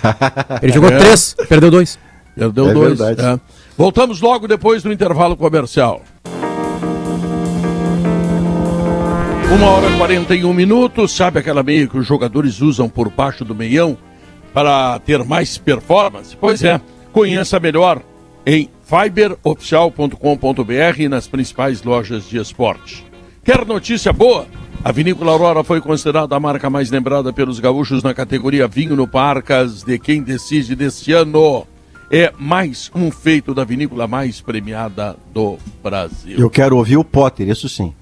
G: Ele jogou
B: É.
G: três, perdeu dois.
B: Perdeu
H: É
B: dois. é. Voltamos logo depois do intervalo comercial. Uma hora e 41 minutos. Sabe aquela meia que os jogadores usam por baixo do meião para ter mais performance? Pois é. Conheça melhor em fiberoficial.com.br e nas principais lojas de esporte. Quer notícia boa? A Vinícola Aurora foi considerada a marca mais lembrada pelos gaúchos na categoria Vinho no Parcas de quem decide deste ano. É mais um feito da vinícola mais premiada do Brasil.
H: Eu quero ouvir o Potter, isso sim.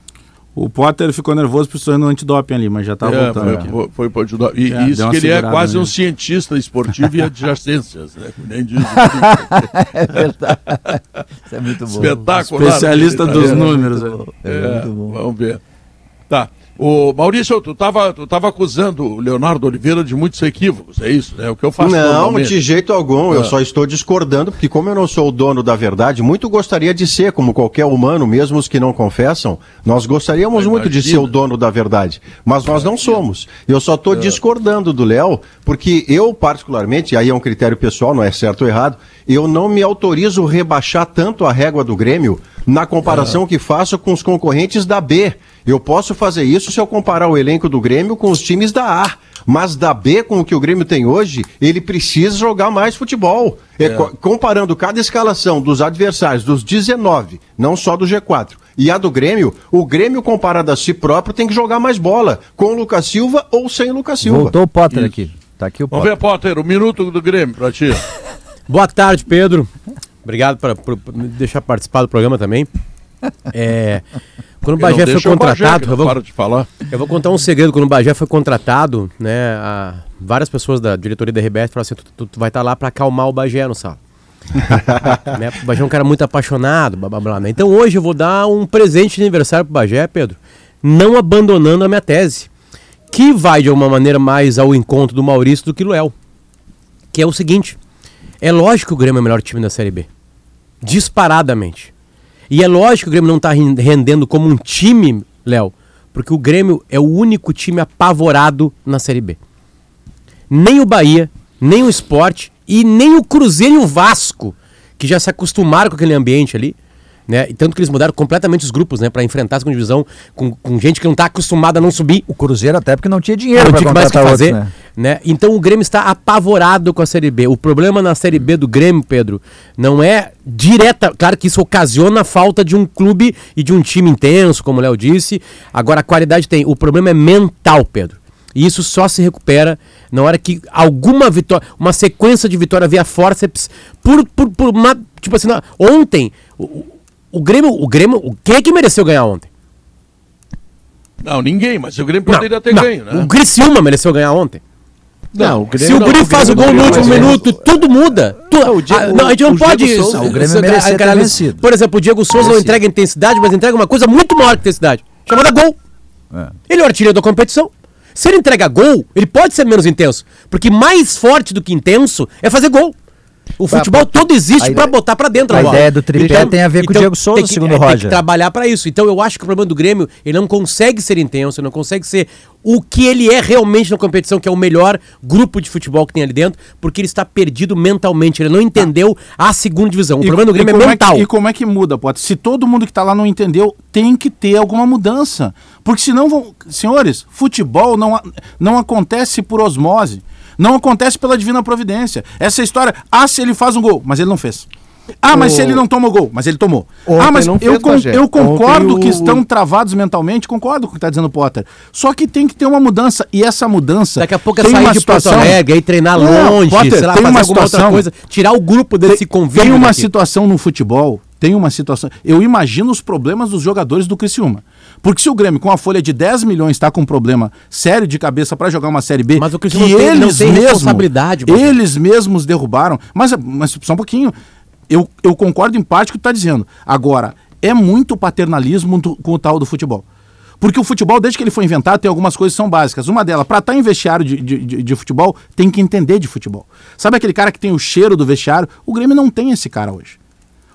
D: O Potter ficou nervoso precisando do antidoping ali, mas já tá
B: É,
D: voltando.
B: foi, foi, foi ajudar. E
D: É,
B: isso que ele é quase um cientista esportivo e adjacências, né? Nem diz o
C: É verdade. Isso é muito bom.
B: Espetacular.
D: Especialista dos
B: vendo?
D: números.
C: É,
D: né?
B: É,
C: muito bom.
B: vamos ver. Tá. O Maurício, tu tava, tu tava acusando o Leonardo Oliveira de muitos equívocos, é isso? É o que eu faço
H: Não, de jeito algum. Eu
B: Ah.
H: só estou discordando, porque como eu não sou o dono da verdade, muito gostaria de ser, como qualquer humano, mesmo os que não confessam, nós gostaríamos
B: Ah,
H: muito de ser o dono da verdade. Mas nós não somos. Eu só
B: É.
H: estou discordando do Léo, porque eu, particularmente, e aí é um critério pessoal, não é certo ou errado, eu não me autorizo rebaixar tanto a régua do Grêmio na
B: É.
H: comparação que faço com os concorrentes da B. Eu posso fazer isso se eu comparar o elenco do Grêmio com os times da A. Mas da B, com o que o Grêmio tem hoje, ele precisa jogar mais futebol. É, co- comparando cada escalação dos adversários, dos 19, não só do G4, e a do Grêmio, o Grêmio, comparado a si próprio, tem que jogar mais bola, com o Lucas Silva ou sem o Lucas Silva.
C: Voltou o Potter
B: Isso.
C: aqui. Tá aqui o
B: Vamos
C: Potter.
B: ver, Potter, o minuto do Grêmio pra ti.
G: Boa tarde, Pedro. Obrigado por, por- por me deixar participar do programa também. É, quando o
B: Porque
G: Bagé foi
B: Bagé,
G: contratado,
B: não
G: eu vou,
B: de falar.
G: eu vou contar um segredo. Quando o Bagé foi contratado, né, a- várias pessoas da diretoria da RBS falaram assim: tu, tu- tu vai estar lá para acalmar o Bagé no sala. né, o Bagé é um cara muito apaixonado, blá, blá, blá, né? Então hoje eu vou dar um presente de aniversário pro Bagé, Pedro, não abandonando a minha tese, que vai de alguma maneira mais ao encontro do Maurício do que do Léo. Que é o seguinte: é lógico que o Grêmio é o melhor time da Série B. Disparadamente. E é lógico que o Grêmio não está rendendo como um time, Léo, porque o Grêmio é o único time apavorado na Série B. Nem o Bahia, nem o Sport e nem o Cruzeiro e o Vasco, que já se acostumaram com aquele ambiente ali, né? E tanto que eles mudaram completamente os grupos, né, para enfrentar a segunda divisão com, com gente que não está acostumada a não subir.
C: O Cruzeiro até porque não tinha dinheiro
G: Não
C: para
G: tinha mais que
C: contratar
G: fazer,
C: outros,
G: né?
C: Né?
G: Então o Grêmio está apavorado com a Série B. O problema na Série B do Grêmio, Pedro, não é direta. Claro que isso ocasiona a falta de um clube e de um time intenso, como o Léo disse. Agora a qualidade tem. O problema é mental, Pedro. E isso só se recupera na hora que alguma vitória, uma sequência de vitória via forceps, por, por, por uma. Tipo assim, na- ontem, o, o- Grêmio. O Grêmio. Quem é que mereceu ganhar ontem?
B: Não, ninguém, mas o Grêmio poderia ter
G: não.
B: ganho, né?
G: O Criciúma mereceu ganhar ontem.
F: Não, o
G: Se
F: Grêmio
G: o
F: não,
G: Guri faz o
F: Grêmio
G: gol
F: não
G: no
F: ganhou,
G: último minuto, tudo muda. Tu-
F: Não, o Diego-
G: Ah, não, a gente não
F: o Diego
G: pode.
F: Souza-
C: o Grêmio
G: isso-
C: merecia
G: caralho,
C: vencido.
G: Por exemplo, o Diego Souza não entrega intensidade, mas entrega uma coisa muito maior que intensidade, chamada gol.
C: É.
G: Ele é o artilheiro da competição. Se ele entrega gol, ele pode ser menos intenso. Porque mais forte do que intenso é fazer gol. O futebol todo existe
C: a
G: pra
C: ideia-
G: botar pra dentro
C: a
G: bola.
C: ideia do tripé tem a ver com o Diego Souza,
G: tem que-
C: segundo
G: é,
C: o
G: Tem
C: Roger.
G: que trabalhar pra isso. Então eu acho que o problema do Grêmio, ele não consegue ser intenso, ele não consegue ser o que ele é realmente na competição, que é o melhor grupo de futebol que tem ali dentro, porque ele está perdido mentalmente, ele não entendeu a segunda divisão. O
D: E-
G: problema do Grêmio é mental.
D: que- e como é que muda, Potter? Se todo mundo que tá lá não entendeu, tem que ter alguma mudança. Porque senão vão. Senhores, futebol não, a- não acontece por osmose. Não acontece pela divina providência. Essa história, ah, se ele faz um gol, mas ele não fez. Ah, mas
F: O-
D: se ele não toma o gol, mas ele tomou.
F: Ontem
D: ah, mas
F: não
D: eu,
F: fez,
D: con-
F: Bagé.
D: eu concordo
F: Ontem
D: que
F: o-
D: estão travados mentalmente, concordo com o que está dizendo o Potter. Só que tem que ter uma mudança. E essa mudança.
G: Daqui a pouco é
D: tem
G: sair
D: uma
G: de Porto
D: situação-
G: Alegre, aí treinar
D: Não,
G: longe,
D: Potter,
G: sei lá,
D: tem
G: fazer
D: uma
G: alguma outra
D: situação-
G: coisa, tirar o grupo desse convívio
D: Tem uma
G: daqui.
D: situação no futebol, tem uma situação. Eu imagino os problemas dos jogadores do Criciúma. Porque se o Grêmio, com a folha de 10 milhões, está com um problema sério de cabeça para jogar uma Série B,
G: Mas o
D: que
G: tem-
D: eles
G: tem Bagé.
D: eles mesmos derrubaram. Mas, mas só um pouquinho. Eu, eu concordo em parte com o que está dizendo. Agora, é muito paternalismo do- com o tal do futebol. Porque o futebol, desde que ele foi inventado, tem algumas coisas que são básicas. Uma delas, para estar em vestiário de, de, de- de futebol, tem que entender de futebol. Sabe aquele cara que tem o cheiro do vestiário? O Grêmio não tem esse cara hoje.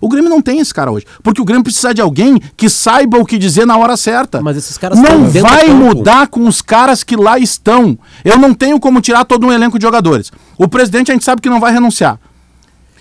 D: O Grêmio não tem esse cara hoje. Porque o Grêmio precisa de alguém que saiba o que dizer na hora certa.
G: Mas esses caras
D: não vai mudar com os caras que lá estão. Eu não tenho como tirar todo um elenco de jogadores. O presidente a gente sabe que não vai renunciar.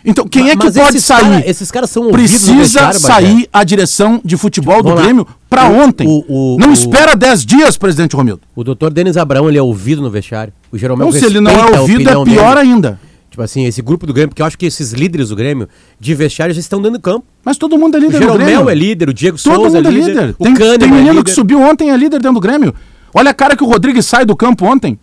D: Então, quem
G: Ma-
D: é que
G: mas
D: pode sair?
G: cara- esses caras são
D: Precisa sair a direção de futebol do
G: lá.
D: Grêmio pra
G: O-
D: ontem.
G: o- o-
D: não
G: o-
D: espera 10 dias, presidente Romildo.
G: O doutor Denis Abraão, ele é ouvido no vestiário. O Jeromel
D: Então, se ele não é ouvido, é pior
G: dele.
D: ainda.
G: Tipo assim, esse grupo do Grêmio, porque eu acho que esses líderes do Grêmio, de vestiário, já estão dentro do campo.
D: Mas todo mundo é líder do Grêmio.
G: Jeromel é líder, o Diego
D: Todo
G: Souza é
D: mundo é
G: líder,
D: líder.
G: o
D: Tem,
G: Kahneman
D: tem
G: é
D: menino
G: líder.
D: que subiu ontem é líder dentro do Grêmio. Olha a cara que o Rodrigues sai do campo ontem.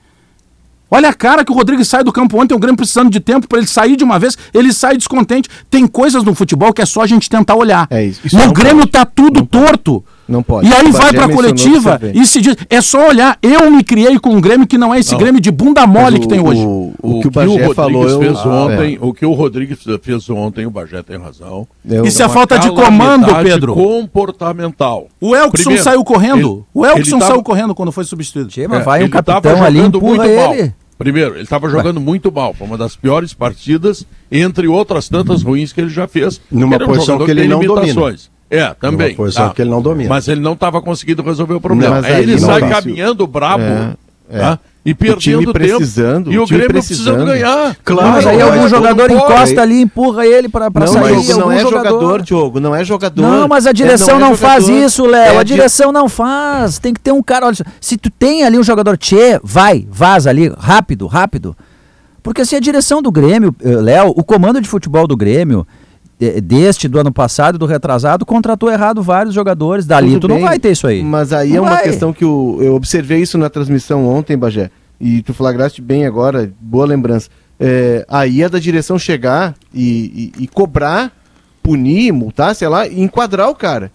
D: Olha a cara que o Rodrigues sai do campo ontem, o Grêmio precisando de tempo para ele sair de uma vez, ele sai descontente. Tem coisas no futebol que é só a gente tentar olhar.
F: É isso. Isso
D: no
F: não
D: Grêmio
F: pode.
D: tá tudo
F: pode.
D: torto.
F: Não pode.
D: E aí
F: O
D: vai
F: mencionou
D: coletiva
F: que
D: e se diz. É só olhar. Eu me criei com um Grêmio que não é esse
B: Não.
D: Grêmio de bunda mole que tem hoje.
F: O, o que o Bagé
B: Rodrigues
F: falou, eu...
B: fez
F: Ah,
B: ontem,
F: é.
B: o que o Rodrigues fez ontem, o Bagé tem razão.
F: Eu-
D: Isso é falta de comando, Pedro.
B: comportamental.
D: O Elkson
B: Primeiro,
D: saiu correndo.
B: ele-
D: o Elkson
B: ele tava-
D: saiu correndo quando foi substituído.
C: Mas
B: É,
C: vai um
B: ele
C: capitão ali,
B: jogando
C: empurra
B: muito mal.
C: ele.
B: Primeiro, ele estava jogando muito mal. Foi uma das piores partidas, entre outras tantas ruins que ele já fez.
H: Numa
B: um
H: posição que ele
B: tem
H: não
B: limitações. É, também.
H: Numa posição que ele não domina.
B: Mas ele não estava conseguindo resolver o problema.
F: Mas
B: aí,
F: aí
B: ele
F: não
B: sai
F: dá.
B: caminhando brabo
F: É, é.
B: tá? e
F: O
B: perdendo tempo.
F: precisando,
B: E
F: o
B: o
F: time
B: Grêmio precisando
F: precisando.
B: ganhar.
H: Claro,
C: Mas aí
H: Não,
C: algum
H: mas
C: jogador
B: não
C: encosta ali, empurra ele
F: Não,
C: sair.
F: mas não é jogador, Diogo, não é jogador.
C: Não, mas a
F: É,
C: direção não,
F: é
C: faz
F: jogador.
C: isso, Léo.
F: É
C: a
F: di-
C: direção não faz. Tem que ter um cara. Olha, se tu tem ali um jogador tchê, vai, vaza ali, rápido, rápido. Porque assim, a direção do Grêmio, eh, Léo, o comando de futebol do Grêmio, deste, do ano passado, do retrasado, contratou errado vários jogadores. Dali
F: Tudo
C: tu não
F: bem,
C: vai ter isso aí.
F: Mas aí
C: Não
F: é uma
C: vai.
F: questão que o- eu observei isso na transmissão ontem, Bagé. E tu flagraste bem agora, boa lembrança. É, aí é da direção chegar e, e- e cobrar, punir, multar, sei lá, e enquadrar o cara.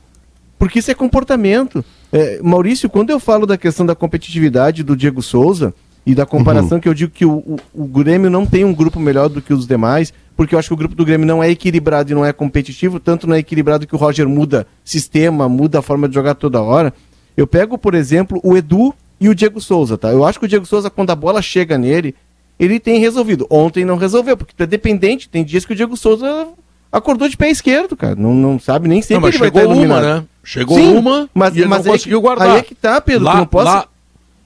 F: Porque isso é comportamento. É, Maurício, quando eu falo da questão da competitividade do Diego Souza e da comparação que eu digo que o, o, o Grêmio não tem um grupo melhor do que os demais, porque eu acho que o grupo do Grêmio não é equilibrado e não é competitivo, tanto não é equilibrado que o Roger muda sistema, muda a forma de jogar toda hora. Eu pego, por exemplo, o Edu e o Diego Souza, tá? Eu acho que o Diego Souza, quando a bola chega nele, ele tem resolvido. Ontem não resolveu, porque tu é dependente. Tem dias que o Diego Souza acordou de pé esquerdo, cara. Não, não sabe nem
B: Não,
F: sempre
B: mas
F: ele vai
B: chegou
F: estar
B: uma, né? Chegou
F: Sim,
B: uma
F: mas,
B: e ele
F: mas
B: não
F: é
B: conseguiu
F: que-
B: guardar.
F: Aí é que tá, Pedro.
B: lá,
F: não posso...
B: lá,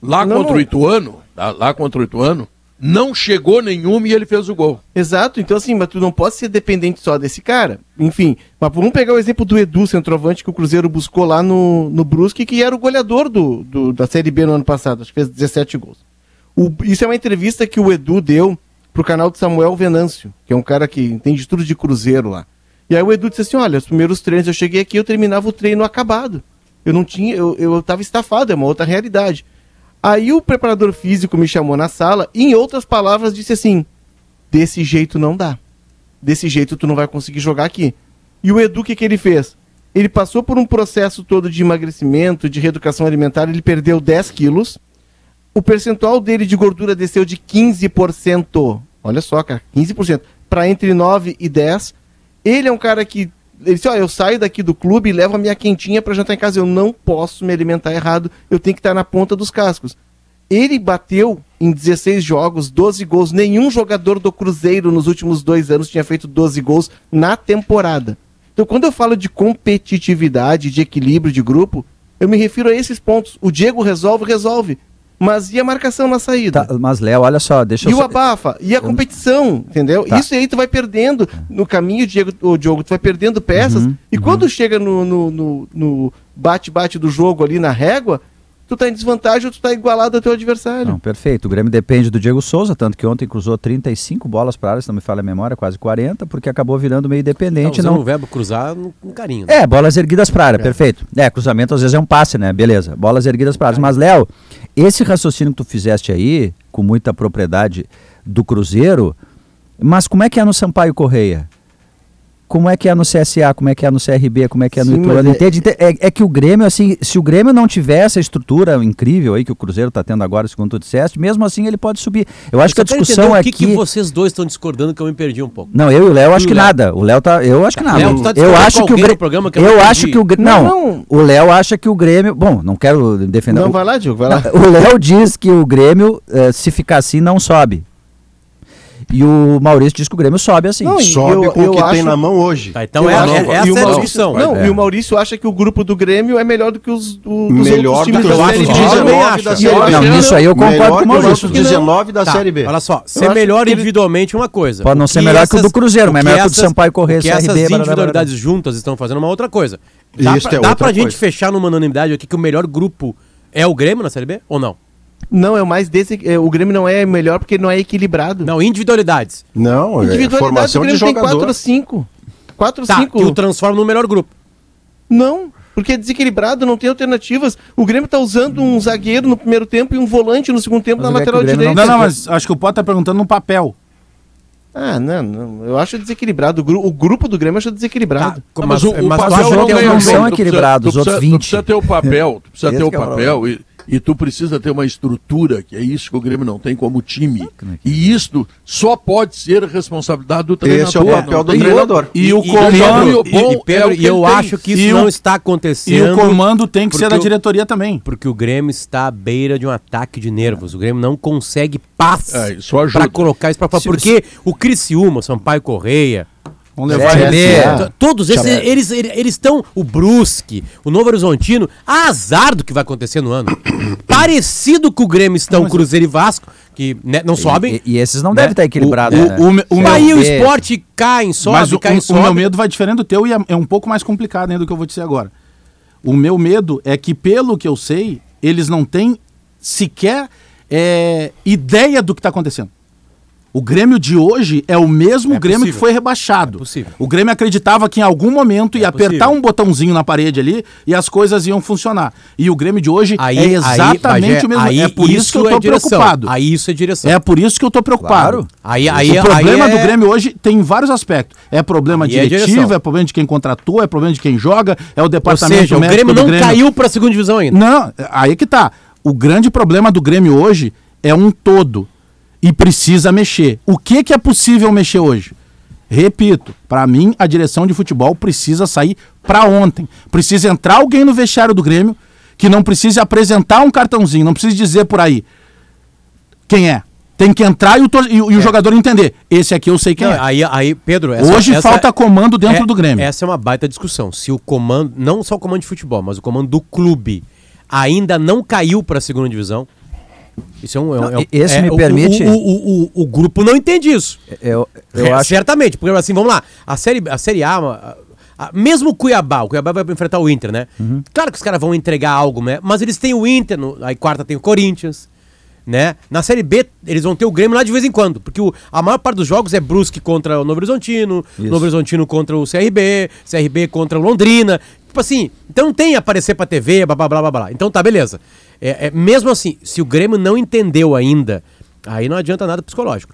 B: lá
F: Não,
B: contra
F: não.
B: o Ituano, lá, lá contra o Ituano, não chegou nenhuma e ele fez o gol.
F: Exato, então assim, mas tu não pode ser dependente só desse cara. Enfim, mas vamos pegar o exemplo do Edu, centroavante, que o Cruzeiro buscou lá no, no Brusque, que era o goleador do, do- da Série B no ano passado, acho que fez 17 gols. O- isso é uma entrevista que o Edu deu pro canal do Samuel Venâncio, que é um cara que entende tudo de Cruzeiro lá. E aí o Edu disse assim, olha, os primeiros treinos eu cheguei aqui, eu terminava o treino acabado. Eu não tinha, eu, eu tava estafado, é uma outra realidade. Aí o preparador físico me chamou na sala e, em outras palavras, disse assim: desse jeito não dá. Desse jeito tu não vai conseguir jogar aqui. E o Edu, o que, que ele fez? Ele passou por um processo todo de emagrecimento, de reeducação alimentar, ele perdeu 10 quilos. O percentual dele de gordura desceu de 15%. Olha só, cara, 15%. Para entre 9 e 10. Ele é um cara que. Ele disse: Ó, eu saio daqui do clube e levo a minha quentinha para jantar em casa. Eu não posso me alimentar errado. Eu tenho que estar na ponta dos cascos. Ele bateu em 16 jogos, 12 gols. Nenhum jogador do Cruzeiro nos últimos dois anos tinha feito 12 gols na temporada. Então, quando eu falo de competitividade, de equilíbrio de grupo, eu me refiro a esses pontos. O Diego resolve, resolve. Mas e a marcação na saída?
C: Tá, mas, Léo, olha só, deixa
F: E
C: eu
F: o
C: só-
F: abafa? E a competição, entendeu?
C: Tá.
F: Isso aí tu vai perdendo no caminho, Diego, o Diogo, tu vai perdendo peças.
C: Uhum,
F: e quando chega no- no- no no bate-bate do jogo ali na régua, tu tá em desvantagem ou tu tá igualado ao teu adversário.
C: Não, perfeito. O Grêmio depende do Diego Souza, tanto que ontem cruzou 35 bolas para área, se não me falha a memória, quase 40, porque acabou virando meio
G: Tá
C: dependente.
G: usando
C: não...
G: o verbo cruzar no- com carinho. né?
C: É, bolas erguidas para área, perfeito. É, cruzamento às vezes é um passe, né? Beleza. Bolas erguidas para área. Mas, Léo, esse raciocínio que tu fizeste aí, com muita propriedade do Cruzeiro, mas como é que é no Sampaio Correia? Como é que é no CSA, como é que é no CRB, como é que é no
F: Sim,
C: Ituano?
F: é-
C: Entende? Ente- É, é que o Grêmio, assim, se o Grêmio não tiver essa estrutura incrível aí que o Cruzeiro está tendo agora, segundo tu disseste, mesmo assim ele pode subir. Eu acho que a discussão é
G: o que,
C: que...
G: que vocês dois estão discordando que eu me perdi um pouco.
C: Não, eu e o Léo acho
G: o
C: que
G: Léo?
C: nada. O Léo tá. Eu acho que nada.
G: Léo, tu tá
C: eu
G: discordando
C: acho que o Grêmio.
G: programa que eu
C: Eu,
G: não
C: acho que o Grêmio.
F: Não,
C: Não,
F: não.
C: O Léo acha que o Grêmio. Bom, não quero defender.
F: Não,
C: o,
F: vai lá, Diogo, vai lá.
C: o Léo diz que o Grêmio, eh, se ficar assim, não sobe. E o Maurício diz que o Grêmio sobe assim.
F: Não,
H: Sobe
F: eu-
H: com o
F: eu
H: que tem
F: acho-
H: na mão hoje.
G: Tá, então
F: Eu
G: é,
F: acho-
G: é, essa
F: o
G: é a
F: Maurício-
G: discussão.
F: Não,
C: É.
F: e o Maurício acha que o grupo do Grêmio é melhor do que os, do, dos
H: Melhor
F: outros
H: do
F: times
H: que
F: da Série B.
G: que eu também
H: 19
G: acho.
C: Não,
F: que
C: nisso aí eu concordo com o
H: que
C: Maurício.
H: outros 19 da
G: Tá,
H: Série B.
G: Olha só, ser melhor
F: que
G: individualmente é uma coisa.
C: Pode não
G: O
C: ser melhor que o do Cruzeiro,
G: o
C: mas é
G: que
C: melhor que o do Sampaio Corrêa,
G: o que
C: CRB,
G: essas individualidades juntas estão fazendo é uma outra coisa. Dá
H: Isso
G: pra,
H: é
G: pra gente fechar numa unanimidade aqui que o melhor grupo é o Grêmio na Série B ou não?
F: Não, é o mais desse. é, o Grêmio não é melhor porque não é equilibrado.
G: Não, individualidades.
H: Não, é
F: Individualidade, o
H: formação de
F: Grêmio tem 4
H: jogador.
F: ou 5. 4 ou
G: Tá,
F: 5.
G: que o transforma no melhor grupo.
F: Não, porque é desequilibrado, não tem alternativas. O Grêmio tá usando um zagueiro no primeiro tempo e um volante no segundo tempo
C: Mas
F: na
C: o é
F: lateral
C: o
F: direita.
D: Não, não, mas acho que o Potter tá perguntando no papel.
F: Ah, não, não. Eu acho desequilibrado. O, gru- o grupo do Grêmio eu acho desequilibrado.
G: Tá,
B: Mas, o, o
G: tu
B: papel não
C: é não são equilibrados,
B: tu
C: os outros
B: precisa-
C: 20.
B: Tu precisa ter o papel, tu precisa ter o
C: é o
B: papel e, e tu precisa ter uma estrutura, que é isso que o Grêmio não tem como time.
C: é
B: E isso só pode ser responsabilidade do treinador.
H: Esse é o papel do treinador.
D: E, o
G: e,
D: comando.
G: E, e, Pedro,
B: é o
G: e
B: que
G: eu acho que isso
D: E o-
G: não está
D: E
G: acontecendo.
D: o comando tem que ser da diretoria também.
G: Porque o Grêmio está à beira de um ataque de nervos. O Grêmio não consegue paz
B: É,
G: para colocar isso para fora.
C: Se-
G: Porque o Criciúma, Sampaio Correia,
D: Vamos levar
C: CRB.
D: ele.
C: É.
G: t- todos esses, eles eles estão, o Brusque, o Novo Horizontino, azar do que vai acontecer no ano. Parecido com o Grêmio estão Cruzeiro e Vasco, que né, não sobem.
C: E, e esses não
G: né?
C: devem estar equilibrados.
D: o-
C: né?
D: o- o- o
G: Aí o esporte cai, sobe,
D: Mas o,
G: cai, sobe.
D: o meu medo vai diferente do teu e é, é um pouco mais complicado ainda do que eu vou dizer agora. O meu medo é que, pelo que eu sei, eles não têm sequer é, ideia do que está acontecendo. O Grêmio de hoje é o mesmo
G: É
D: Grêmio
G: possível.
D: que foi rebaixado.
G: É possível.
D: O Grêmio acreditava que em algum momento ia
G: É
D: apertar
G: possível.
D: um botãozinho na parede ali e as coisas iam funcionar. E o Grêmio de hoje
G: Aí-
D: é
G: aí,
D: exatamente
G: Bagé,
D: o mesmo.
G: aí
D: é por isso, que eu
G: é
D: tô preocupado.
G: Aí isso é direção.
D: É por isso que eu tô preocupado.
C: Claro.
G: Aí, aí,
D: o problema
G: aí
D: do
G: é-
D: Grêmio hoje tem vários aspectos. É problema
G: Aí
D: diretivo, é, problema de quem contratou, é problema de quem joga, é o
G: Ou
D: departamento
G: seja, o
D: médico
G: Grêmio
D: do
G: não caiu para a segunda divisão ainda.
D: Não, aí que tá. O grande problema do Grêmio hoje é um todo e precisa mexer. O que que é possível mexer hoje? Repito, para mim a direção de futebol precisa sair para ontem. Precisa entrar alguém no vestiário do Grêmio que não precise apresentar um cartãozinho, não precise dizer por aí quem é. Tem que entrar e o, e o- e o jogador entender. Esse aqui eu sei quem
G: Não,
D: é.
G: aí, aí, Pedro,
D: Hoje falta comando dentro
G: é-
D: do Grêmio.
G: Essa é uma baita discussão. Se o comando, não só o comando de futebol, mas o comando do clube ainda não caiu para a segunda divisão. Isso é um. é um-
C: Não,
G: é um-
C: esse
G: é-
C: me permite-
G: O, o, o, o grupo não entende isso.
C: Eu, eu
G: É,
C: acho
G: Certamente, porque assim, vamos lá. A série, a série A, a- a- mesmo o Cuiabá, o Cuiabá vai enfrentar o Inter, né?
C: Uhum.
G: Claro que os caras vão entregar algo, né? Mas eles têm o Inter, no- aí quarta tem o Corinthians, né? Na série B, eles vão ter o Grêmio lá de vez em quando, porque o- a maior parte dos jogos é Brusque contra o Novo Horizontino,
C: Isso.
G: Novo Horizontino contra o CRB, CRB contra o Londrina. Tipo assim, então não tem aparecer pra TV, blá blá blá blá. Então tá, beleza. É, é, mesmo assim, se o Grêmio não entendeu ainda, aí não adianta nada psicológico.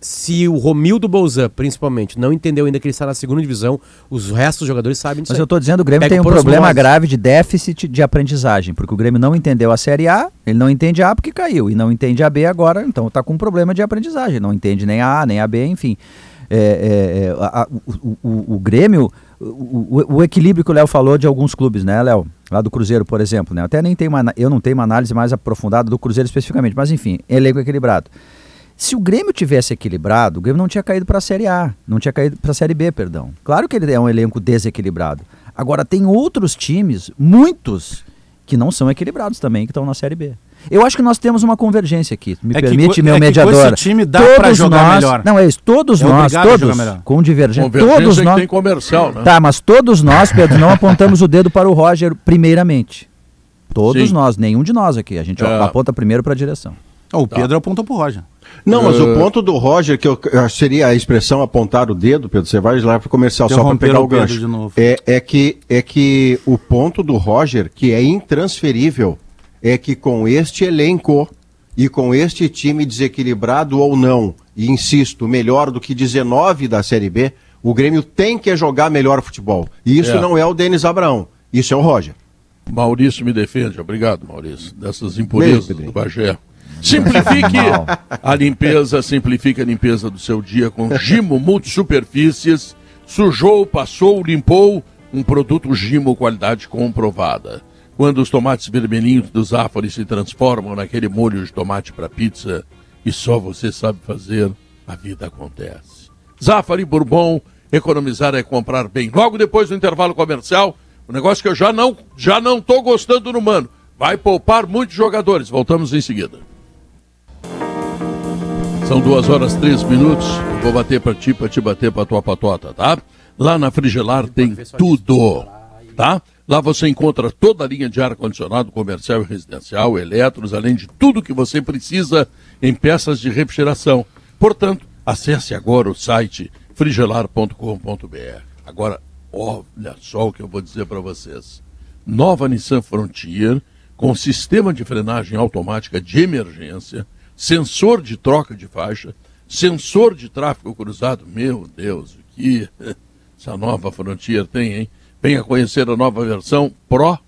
G: Se o Romildo Bolzan, principalmente, não entendeu ainda que ele está na segunda divisão, os restos dos jogadores sabem disso.
C: Mas
G: aí.
C: eu tô dizendo, o Grêmio
G: Pega
C: tem um problema grave de déficit de aprendizagem, porque o Grêmio não entendeu a Série A, ele não entende a porque caiu, e não entende a B agora, então tá com um problema de aprendizagem, não entende nem a A, nem a B, enfim. É, é, é, a- a- o, o- o Grêmio, o, o, o equilíbrio que o Léo falou de alguns clubes, né, Léo? Lá do Cruzeiro, por exemplo, né? Até nem tenho uma, eu não tenho uma análise mais aprofundada do Cruzeiro especificamente, mas enfim, elenco equilibrado. Se o Grêmio tivesse equilibrado, o Grêmio não tinha caído para a Série A, não tinha caído para a Série B, perdão. Claro que ele é um elenco desequilibrado. Agora tem outros times, muitos, que não são equilibrados também, que estão na Série B. Eu acho que nós temos uma convergência aqui. Me
D: É que
C: permite,
D: co-
C: meu
D: é que com
C: mediador.
D: esse time dá pra jogar
C: nós,
D: melhor.
C: Não, é isso. Todos
D: É
C: nós, todos, com divergência.
B: Convergência
C: Todos
B: é que
C: nós.
B: tem comercial, né?
C: Tá, mas todos nós, Pedro, não apontamos o dedo para o Roger primeiramente. Todos
B: Sim.
C: nós, nenhum de nós aqui. A gente
B: É.
C: aponta primeiro para a direção.
D: O Pedro apontou pro Roger.
H: Não, mas
B: Uh,
H: o ponto do Roger, que eu, que seria a expressão apontar o dedo, Pedro, você vai lá para o comercial só para pegar o
D: o
H: gancho.
D: de novo.
H: É, é, que, é que o ponto do Roger, que é intransferível, é que com este elenco e com este time desequilibrado ou não, e insisto, melhor do que 19 da Série B, o Grêmio tem que jogar melhor futebol. E isso
B: É.
H: não é o Denis Abraão, isso é o Roger.
B: Maurício me defende. Obrigado, Maurício. Dessas impurezas do Bagé. Simplifique a limpeza, simplifique a limpeza do seu dia com Gimo Multisuperfícies. Sujou, passou, limpou, um produto Gimo qualidade comprovada. Quando os tomates vermelhinhos do Zafari se transformam naquele molho de tomate para pizza e só você sabe fazer, a vida acontece. Zafari Bourbon, economizar é comprar bem. Logo depois do intervalo comercial, o negócio que eu já não, já não tô gostando no mano. Vai poupar muitos jogadores. Voltamos em seguida. São duas horas três minutos. Eu vou bater pra ti, pra te bater pra tua patota, tá? Lá na Frigelar tem tudo, tá? Lá você encontra toda a linha de ar-condicionado comercial e residencial, eletros, além de tudo que você precisa em peças de refrigeração. Portanto, acesse agora o site frigelar.com.br. Agora, olha só o que eu vou dizer para vocês. Nova Nissan Frontier, com sistema de frenagem automática de emergência, sensor de troca de faixa, sensor de tráfego cruzado. Meu Deus, o que essa nova Frontier tem, hein? Venha conhecer a nova versão Pro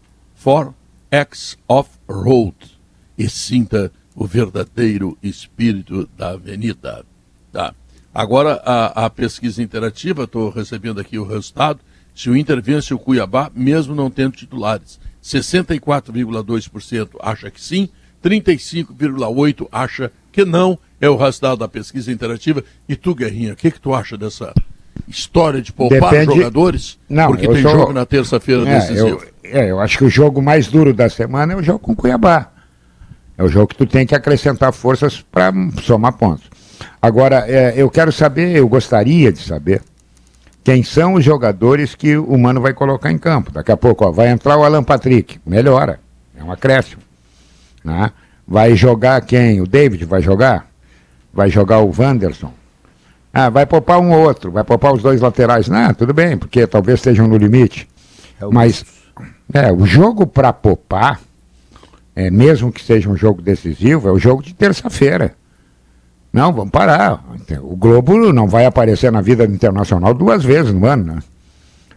B: 4X Off-Road e sinta o verdadeiro espírito da avenida. Tá. Agora, a, a pesquisa interativa, estou recebendo aqui o resultado. Se o Inter vence o Cuiabá, mesmo não tendo titulares, 64,2% acha que sim, 35,8% acha que não. É o resultado da pesquisa interativa. E tu, Guerrinha, o que, que tu acha dessa história de poupar
E: Depende-
B: jogadores?
E: Não,
B: porque tem
E: sou-
B: jogo na terça-feira
E: É,
B: decisivo.
E: eu, é, eu acho que o jogo mais duro da semana é o jogo com o Cuiabá. É o jogo que tu tem que acrescentar forças para somar pontos. Agora, é, eu quero saber, eu gostaria de saber, quem são os jogadores que o Mano vai colocar em campo. Daqui a pouco, ó, vai entrar o Alan Patrick, melhora, é um acréscimo. né? Vai jogar quem? O David vai jogar? Vai jogar o Wanderson? Ah, vai poupar um ou outro, vai poupar os dois laterais. Não, tudo bem, porque talvez estejam no limite. Mas é, o jogo para poupar, é, mesmo que seja um jogo decisivo, é o jogo de terça-feira. Não, vamos parar. O Globo não vai aparecer na vida internacional duas vezes no ano, né?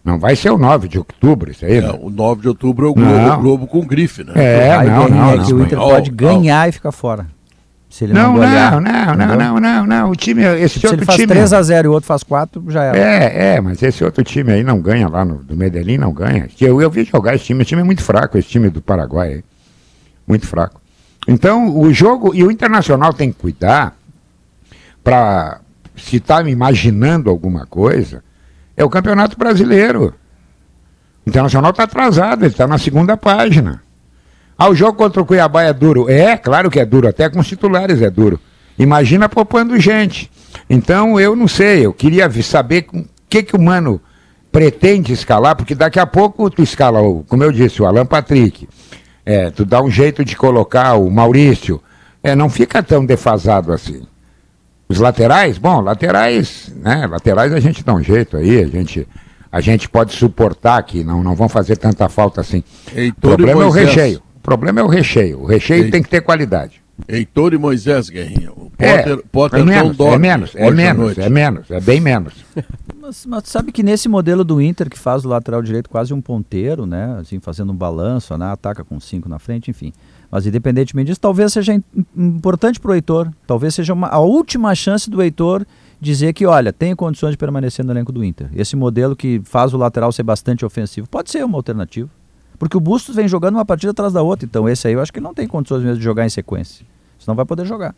E: Não vai ser o 9 de outubro, isso aí,
B: É,
E: né?
B: o 9 de outubro é o Globo,
E: Não.
B: Globo com grife, né?
E: É, não,
C: ganha,
E: não,
C: é
E: não.
C: que o Inter pode ganhar e ficar fora. Se ele não,
E: Não, não, não, não, não, não. O time, esse
C: Se ele
E: outro
C: faz
E: time.
C: 3x0 e o outro faz 4, já era.
E: É, é, mas esse outro time aí não ganha lá no do Medellín, não ganha. Eu, eu vi jogar esse time, esse time é muito fraco, esse time do Paraguai aí. Muito fraco. Então, o jogo, e o Internacional tem que cuidar para se está me imaginando alguma coisa, é o Campeonato Brasileiro. O Internacional está atrasado, ele está na segunda página. Ah, o jogo contra o Cuiabá é duro. É, claro que é duro, até com os titulares é duro. Imagina poupando gente. Então, eu não sei, eu queria saber o que, que o Mano pretende escalar, porque daqui a pouco tu escala, o- como eu disse, o Alan Patrick. É, tu dá um jeito de colocar o Maurício. É, não fica tão defasado assim. Os laterais, bom, laterais, né? Laterais a gente dá um jeito aí, a gente, a gente pode suportar que não, não vão fazer tanta falta assim. O
B: Heitor e
E: problema é o recheio. O problema é o recheio. O recheio
B: Ei.
E: tem que ter qualidade.
B: Heitor e Moisés, Guerrinha. O
E: É,
B: Potter, Potter
E: é
B: não
E: menos, é menos, é menos, é menos, é bem menos.
C: Mas, mas sabe que nesse modelo do Inter, que faz o lateral direito quase um ponteiro, né? Assim, fazendo um balanço, né? Ataca com cinco na frente, enfim. Mas independentemente disso, talvez seja im- importante para o Heitor. Talvez seja uma, a última chance do Heitor dizer que, olha, tem condições de permanecer no elenco do Inter. Esse modelo que faz o lateral ser bastante ofensivo pode ser uma alternativa. Porque o Bustos vem jogando uma partida atrás da outra, então esse aí eu acho que ele não tem condições mesmo de jogar em sequência. Senão vai poder jogar.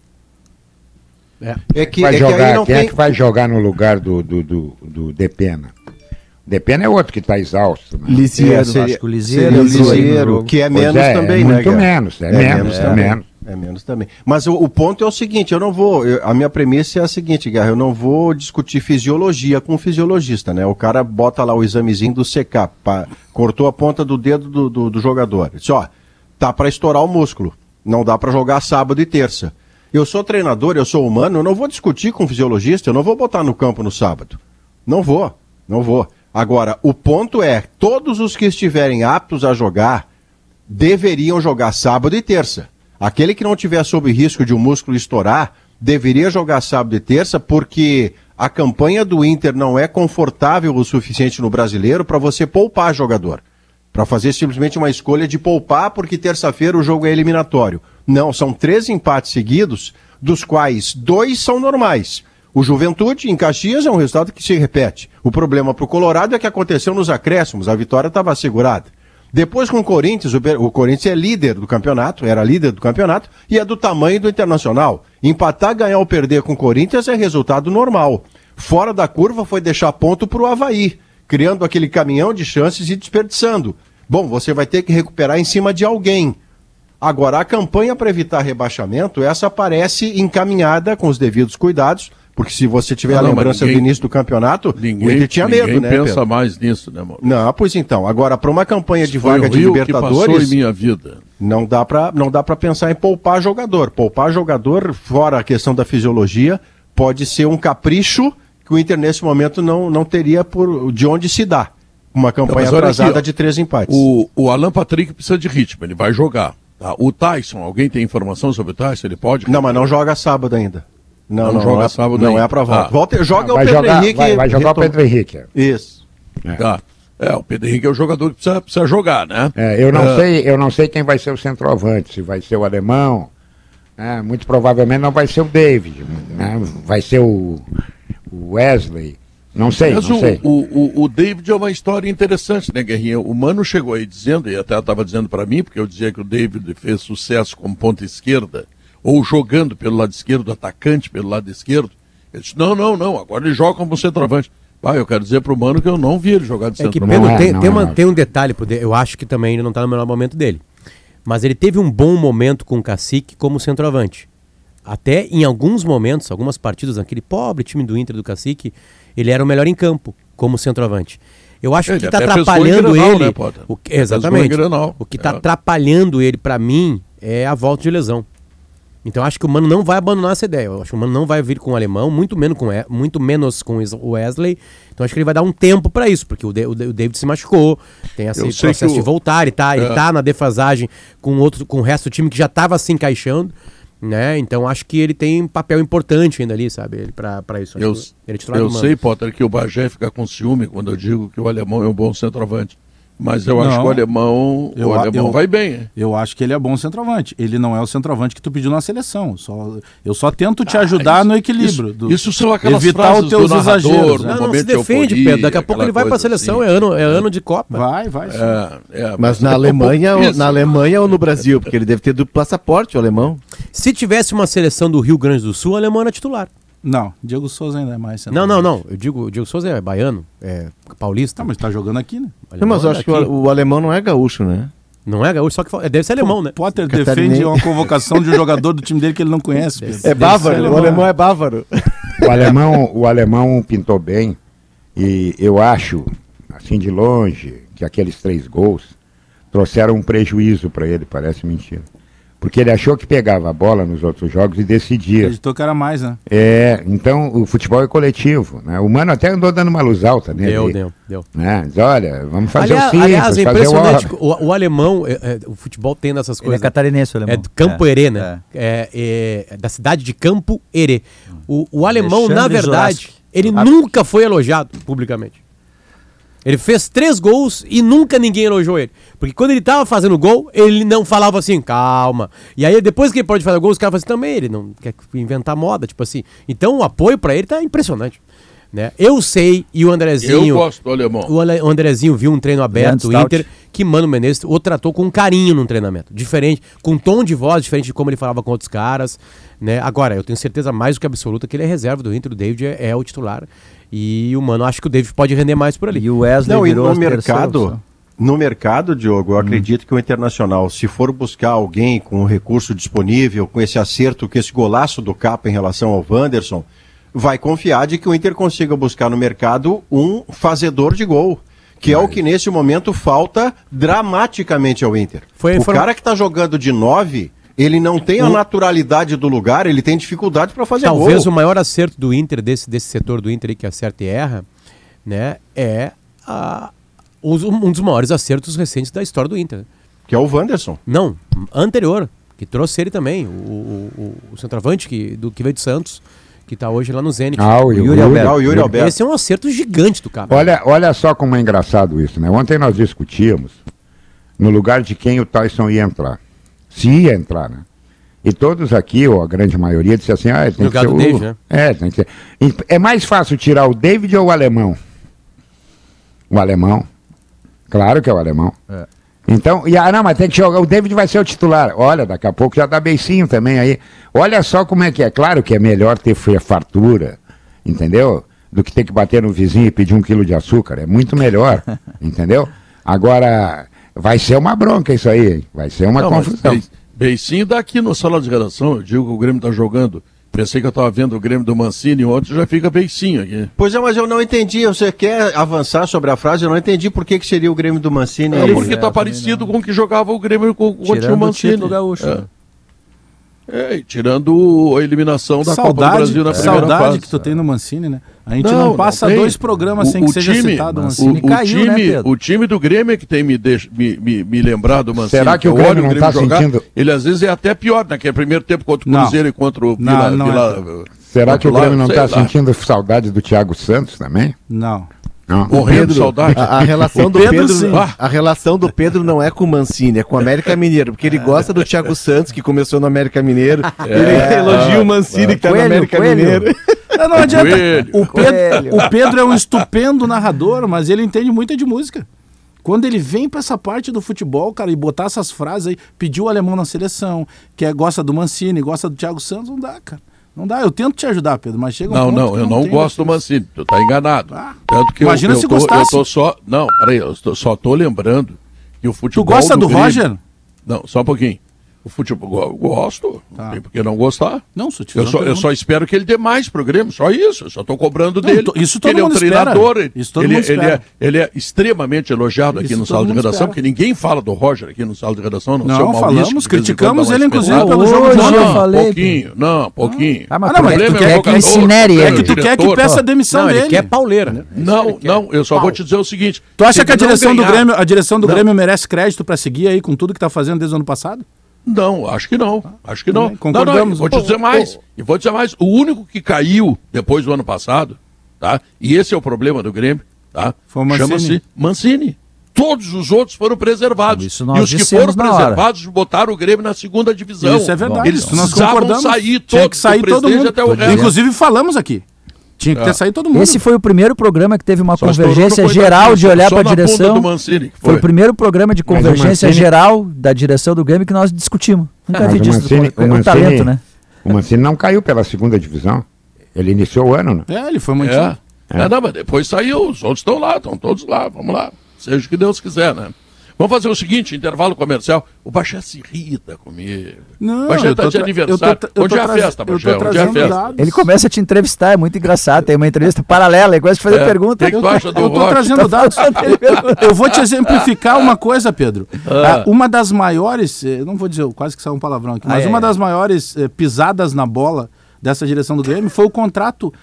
H: É que,
E: vai
H: é que aí
E: jogar,
H: não
E: quem
H: tem...
E: é que vai jogar no lugar do, do, do, do Depena? Depena é outro que está exausto. Né?
F: Lisieiro.
H: É, seria-
C: acho que o Lisieiro
H: seria o
C: entrou aí no
H: Lisieiro,
C: jogo.
H: que é menos
E: é,
H: também,
E: é
H: né?
E: muito menos, é, menos, é menos.
H: É menos também. Mas o, o ponto é o seguinte, eu não vou, eu- a minha premissa é a seguinte, Guerra, eu não vou discutir fisiologia com o fisiologista, né? O cara bota lá o examezinho do CK, pá, cortou a ponta do dedo do, do, do jogador. Disse, ó, tá para estourar o músculo, não dá para jogar sábado e terça. Eu sou treinador, eu sou humano, eu não vou discutir com o fisiologista, eu não vou botar no campo no sábado. Não vou, não vou. Agora, o ponto é, todos os que estiverem aptos a jogar deveriam jogar sábado e terça. Aquele que não tiver sob risco de um músculo estourar, deveria jogar sábado e terça, porque a campanha do Inter não é confortável o suficiente no brasileiro para você poupar jogador. Para fazer simplesmente uma escolha de poupar, porque terça-feira o jogo é eliminatório. Não, são três empates seguidos, dos quais dois são normais. O Juventude, em Caxias, é um resultado que se repete. O problema para o Colorado é que aconteceu nos acréscimos, a vitória estava assegurada. Depois com o Corinthians, o, Corinthians é líder do campeonato, era líder do campeonato, e é do tamanho do Internacional. Empatar, ganhar ou perder com o Corinthians é resultado normal. Fora da curva foi deixar ponto para o Havaí, criando aquele caminhão de chances e desperdiçando. Bom, você vai ter que recuperar em cima de alguém. Agora, a campanha para evitar rebaixamento, essa parece encaminhada com os devidos cuidados, porque se você tiver
B: Não,
H: a
B: não, mas
H: lembrança
B: ninguém-
H: do início do campeonato, o
B: Ninguém,
H: Inter tinha
B: ninguém
H: medo, né?
B: pensa
H: Pedro?
B: mais nisso, né, mano?
H: Não, pois então. Agora, para uma campanha de
B: Foi
H: vaga
B: o
H: de
B: que
H: Libertadores,
B: em minha vida.
H: não dá para não dá para pensar em poupar jogador. Poupar jogador, fora a questão da fisiologia, pode ser um capricho que o Inter nesse momento não, não teria por de onde se dá. Uma campanha atrasada
B: aqui, ó.
H: de três empates.
B: O, o Alan Patrick precisa de ritmo, ele vai jogar. tá? O Tyson, alguém tem informação sobre o Tyson? Ele pode?
H: Não, mas não joga sábado ainda. Não,
B: Não
H: não,
B: joga
H: é,
B: sábado
H: Não
B: ainda.
H: é volta.
B: Ah.
H: volta. Joga o
E: vai,
H: Pedro
E: jogar,
H: Henrique.
E: vai, vai jogar o
H: retom-
E: Pedro Henrique.
H: Isso.
B: Tá. É, o Pedro Henrique é o jogador que precisa, precisa jogar, né?
E: É, eu, não
B: Ah.
E: sei, eu não sei quem vai ser o centroavante, se vai ser o alemão. né? muito provavelmente não vai ser o David. né? vai ser o, o Wesley. Não sei,
B: Mas
E: não
B: o,
E: sei.
B: o, o, o David é uma história interessante, né, Guerrinha? O Mano chegou aí dizendo, e até estava dizendo para mim, porque eu dizia que o David fez sucesso como ponta esquerda, ou jogando pelo lado esquerdo, atacante pelo lado esquerdo. Ele disse, não, não, não, agora ele joga como centroavante. Pai, eu quero dizer pro Mano que eu não vi ele jogar de
G: É que
B: centroavante.
G: Pedro,
E: Não é,
G: tem,
E: não
G: tem,
E: é,
G: uma-
E: não.
G: tem um detalhe, pro De- eu acho que também ele não tá no melhor momento dele. Mas ele teve um bom momento com o Cacique como centroavante. Até em alguns momentos, algumas partidas, naquele pobre time do Inter do Cacique, ele era o melhor em campo como centroavante. Eu acho
B: Ele
G: que está
B: fez gol em
G: atrapalhando
B: Grenal,
G: ele.
B: né,
G: o que- exatamente. O que está
B: É.
G: atrapalhando ele, para mim, é a volta de lesão. Então acho que o Mano não vai abandonar essa ideia. Eu acho que o Mano não vai vir com o alemão, muito menos com, muito menos com o Wesley. Então acho que ele vai dar um tempo para isso, porque o, De- o David se machucou, tem esse processo
B: o-
G: de voltar, ele tá, ele
B: É.
G: tá na defasagem com, outro, com o resto do time que já estava se encaixando. Né? Então acho que ele tem um papel importante ainda ali, sabe? Ele pra, pra isso. Acho
B: Eu,
G: ele é
B: eu sei, Potter, que o Bagé fica com ciúme quando eu digo que o alemão é um bom centroavante. Mas eu acho
D: Não.
B: que o alemão,
D: Eu
B: o
D: a-
B: alemão
D: eu-
B: vai bem. hein?
D: Eu acho que ele é bom centroavante. Ele não é o centroavante que tu pediu na seleção. Só, eu só tento te
B: Ah,
D: ajudar
B: isso-
D: no equilíbrio.
B: Isso,
D: do-
B: isso são aquelas
D: evitar
B: frases
D: os teus
B: do narrador,
D: exageros.
B: no
D: né?
G: Não, não se
B: de
G: defende,
B: euforia,
G: Pedro. Daqui a pouco ele vai pra
B: coisa
G: seleção,
B: assim.
G: é, ano, é ano de Copa.
D: Vai, vai. sim.
B: É, é,
F: Mas na
B: a
F: Alemanha, ou- na Alemanha ou no Brasil? Porque ele deve ter duplo passaporte, o alemão.
G: Se tivesse uma seleção do Rio Grande do Sul, o alemão era titular.
D: Não, Diego Souza ainda é mais
G: Não, não, não. Eu digo, o Diego Souza é baiano, é paulista.
D: Tá, mas tá jogando aqui, né?
G: Alemão
F: mas eu
G: é
F: acho que o, o alemão não é gaúcho, né?
G: Não é gaúcho, só que fa- deve ser alemão, né?
D: Potter defende uma convocação de um jogador do time dele que ele não conhece. Pedro.
F: É bávaro, o alemão é bávaro.
E: O alemão, o alemão pintou bem e eu acho, assim de longe, que aqueles três gols trouxeram um prejuízo para ele, parece mentira. Porque ele achou que pegava a bola nos outros jogos e decidia.
D: Acreditou que era mais, né?
E: É, então o futebol é coletivo. Né? O Mano até andou dando uma luz alta nele.
G: Deu, deu, deu.
E: Né? Diz, olha, vamos fazer
G: aliás,
E: o simples,
G: aliás, é
E: fazer o
G: impressionante.
E: óbvio.
G: O, o alemão, é, é, o futebol tem dessas
C: Ele é
G: coisas.
C: catarinense, o alemão.
G: É do Campo
C: É,
G: Herê, né? É. É, é da cidade de Campo Herê. O, o alemão, na
C: Alexandre
G: verdade,
C: Zoraski.
G: ele nunca foi elogiado publicamente. Ele fez três gols e nunca ninguém elogiou ele. Porque quando ele tava fazendo gol, ele não falava assim, calma. E aí depois que ele pode fazer gol, os caras falam assim, também ele não quer inventar moda, tipo assim. Então o apoio pra ele tá impressionante. Né? Eu sei, e o Andrezinho.
B: Eu gosto do alemão.
G: O Andrezinho viu um treino aberto do. Inter que Mano Menezes o tratou com carinho num treinamento. Diferente, com um tom de voz diferente de como ele falava com outros caras. Né? Agora, eu tenho certeza mais do que absoluta que ele é reserva do Inter. O David é, é o titular. E o Mano, acho que o David pode render mais por ali.
C: E o Wesley
H: Não, e no mercado,
C: opção.
H: no mercado, Diogo, eu acredito que o Internacional, se for buscar alguém com o recurso disponível, com esse acerto, com esse golaço do Capa em relação ao Wanderson, vai confiar de que o Inter consiga buscar no mercado um fazedor de gol. Que é o que nesse momento falta dramaticamente ao Inter.
G: Foi-
H: o
G: foram-
H: cara que está jogando de nove, ele não tem a naturalidade do lugar, ele tem dificuldade para fazer
G: Talvez
H: gol.
G: o maior acerto do Inter, desse, desse setor do Inter aí que acerta e erra, né? É a- os- um dos maiores acertos recentes da história do Inter.
H: Que é o Wanderson.
G: Não, anterior, que trouxe ele também, o, o, o- o centroavante que, do, que veio de Santos, que tá hoje lá no Zenit.
E: Ah, o
C: Yuri
E: Yuri
C: Alberto.
H: Ah, o Yuri Alberto.
G: Esse é um acerto gigante do cara.
E: Olha, olha só como é engraçado isso, né? Ontem nós discutíamos no lugar de quem o Tyson ia entrar. Se ia entrar, né? E todos aqui, ou a grande maioria, disse assim, ah, tem que
G: lugar
E: ser
G: do
E: o...
G: David, né?
E: É, tem que ser... É mais fácil tirar o David ou o alemão? O alemão. Claro que é o alemão.
C: É.
E: Então, e, ah, não, mas tem que jogar. O David vai ser o titular. Olha, daqui a pouco já dá beicinho também aí. Olha só como é que é. Claro que é melhor ter fartura, entendeu? Do que ter que bater no vizinho e pedir um quilo de açúcar. É muito melhor, entendeu? Agora, vai ser uma bronca isso aí. hein? Vai ser uma
B: Não,
E: confusão.
B: Be- Beicinho daqui no sala de redação. Eu digo que o Grêmio tá jogando. Pensei que eu tava vendo o Grêmio do Mancini ontem, já fica beicinho aqui.
H: Pois é, mas eu não entendi. Você quer avançar sobre a frase? Eu não entendi por que, que seria o Grêmio do Mancini.
B: É, porque tá parecido com o que jogava o Grêmio com, com o time
C: o
B: Mancini.
C: título gaúcho,
B: É.
C: né?
B: É, e tirando a eliminação da Copa do
D: saudade
B: Brasil na primeira
D: saudade
B: fase.
D: que tu tem no Mancini, né? A gente não, passa
B: tem.
D: dois programas
B: O-
D: sem que
B: o
D: seja
B: time-
D: citado o
B: o,
D: Mancini.
B: o
C: caiu, né,
B: time,
C: Pedro?
B: o time do Grêmio é que tem me, deix- me, me, me lembrado do Mancini.
E: Será que o
B: Eu
E: Grêmio
B: olho
E: não tá sentindo-
B: Ele às vezes é até pior, naquele primeiro tempo contra o
D: Não.
B: Cruzeiro e contra o
D: Não,
B: Vila...
D: não é.
E: Será que o Grêmio não está sentindo saudade do Thiago Santos também?
D: Não.
E: Não.
B: Morrendo de saudade.
F: A, a relação
D: O
F: do
D: Pedro,
F: Pedro, a relação do Pedro não é com o Mancini, é com o América Mineiro, porque ele gosta do Thiago Santos, que começou no América Mineiro. ele elogia o Mancini, que tá no América
C: Coelho.
F: Mineiro.
D: Não, não adianta.
B: Coelho.
D: O Pedro, o Pedro é um estupendo narrador, mas ele entende muito de música. Quando ele vem pra essa parte do futebol, cara, e botar essas frases aí, pediu o alemão na seleção, que é, gosta do Mancini, gosta do Thiago Santos, não dá, cara. Não dá. Eu tento te ajudar, Pedro, mas chega um
B: Não, não, eu não
D: tem
B: gosto do. Mancini, tu tá enganado.
D: Ah,
B: Tanto que eu-
D: imagina
B: eu,
D: se
B: tô, eu
D: gostasse.
B: tô só. Não, peraí, eu tô- só tô lembrando que o futebol.
D: Tu gosta do
B: Grêmio-
D: Roger?
B: Não, só um pouquinho. O futebol, eu gosto,
D: Tá.
B: não tem por que não gostar.
D: Não, só te
B: Eu só, eu só espero que ele dê mais pro Grêmio, só isso. Eu só tô cobrando
D: Não,
B: dele.
D: isso todo
B: ele é um
D: mundo espera.
B: treinador. ele-
D: Isso todo
B: ele,
D: mundo
B: ele, é, ele é extremamente elogiado aqui
D: Isso
B: no
D: todo
B: sala de
D: mundo
B: redação,
D: espera.
B: porque ninguém fala do Roger aqui no sala de redação, não,
D: Não,
B: seu Maurício,
D: falamos, criticamos ele, inclusive,
B: espetada.
D: pelo jogo
C: Hoje eu
B: Não,
C: falei.
B: pouquinho, não, pouquinho.
C: Ah, mas
D: Ah, não,
C: tu
D: mas
C: quer-
D: tu
C: tu
D: quer
B: que
C: incinere
D: É
C: ele.
D: que tu quer que peça a demissão
G: Não, ele
D: dele.
G: quer pauleira, né?
B: Não, não, eu só vou te dizer o seguinte.
D: Tu acha
B: se
D: que a
B: ele
D: direção do Grêmio, merece crédito pra seguir aí com tudo que tá fazendo desde o ano passado?
B: Não, acho que não. Acho que não.
D: Também, concordamos.
B: Não, não, vou te dizer mais. E vou dizer mais. O único que caiu depois do ano passado, tá? E esse é o problema do Grêmio, tá? Chama-se Mancini. Todos os outros foram preservados.
C: Isso nós
B: e os que foram preservados botaram o Grêmio na segunda divisão.
D: Isso é verdade.
B: Eles
D: nós
B: precisavam sair
D: Tinha
B: todos,
D: que sair
B: do
D: todo mundo. Inclusive falamos aqui. Tinha que ter
B: É.
D: saído todo mundo.
C: Esse foi o primeiro programa que teve uma
B: Só
C: convergência geral de olhar para a direção.
B: Mancini,
C: Foi
B: foi.
C: o primeiro programa de
E: o
C: convergência
E: Mancini-
C: geral da direção do Grêmio que nós discutimos. Nunca
E: Mas
C: vi
E: o
C: disso.
E: Mancini,
C: do-
E: o
C: o
E: Mancini-
C: talento, né?
E: O Mancini não caiu pela segunda divisão. Ele iniciou o ano, né?
D: É, ele foi mantido.
B: É. É, não, mas depois saiu, os outros estão lá, estão todos lá, vamos lá. Seja o que Deus quiser, né? Vamos fazer o seguinte, intervalo comercial. O Baxé se irrita comigo.
D: Não,
B: o Baxé
D: eu
B: tá de aniversário.
D: eu tô eu
B: Onde é a festa,
D: eu
B: Baxé? Onde é a festa?
D: dados.
C: Ele começa a te entrevistar, é muito engraçado. Tem uma entrevista paralela, ele começa a fazer
B: É,
C: pergunta.
B: que que tu acha do
D: Eu tô
B: Rocha?
D: trazendo dados. Eu vou te exemplificar uma coisa, Pedro.
B: Ah.
D: Ah, Uma das maiores, eh, não vou dizer, quase que saiu um palavrão aqui, mas
C: Ah, é.
D: uma das maiores eh, pisadas na bola dessa direção do Grêmio foi o contrato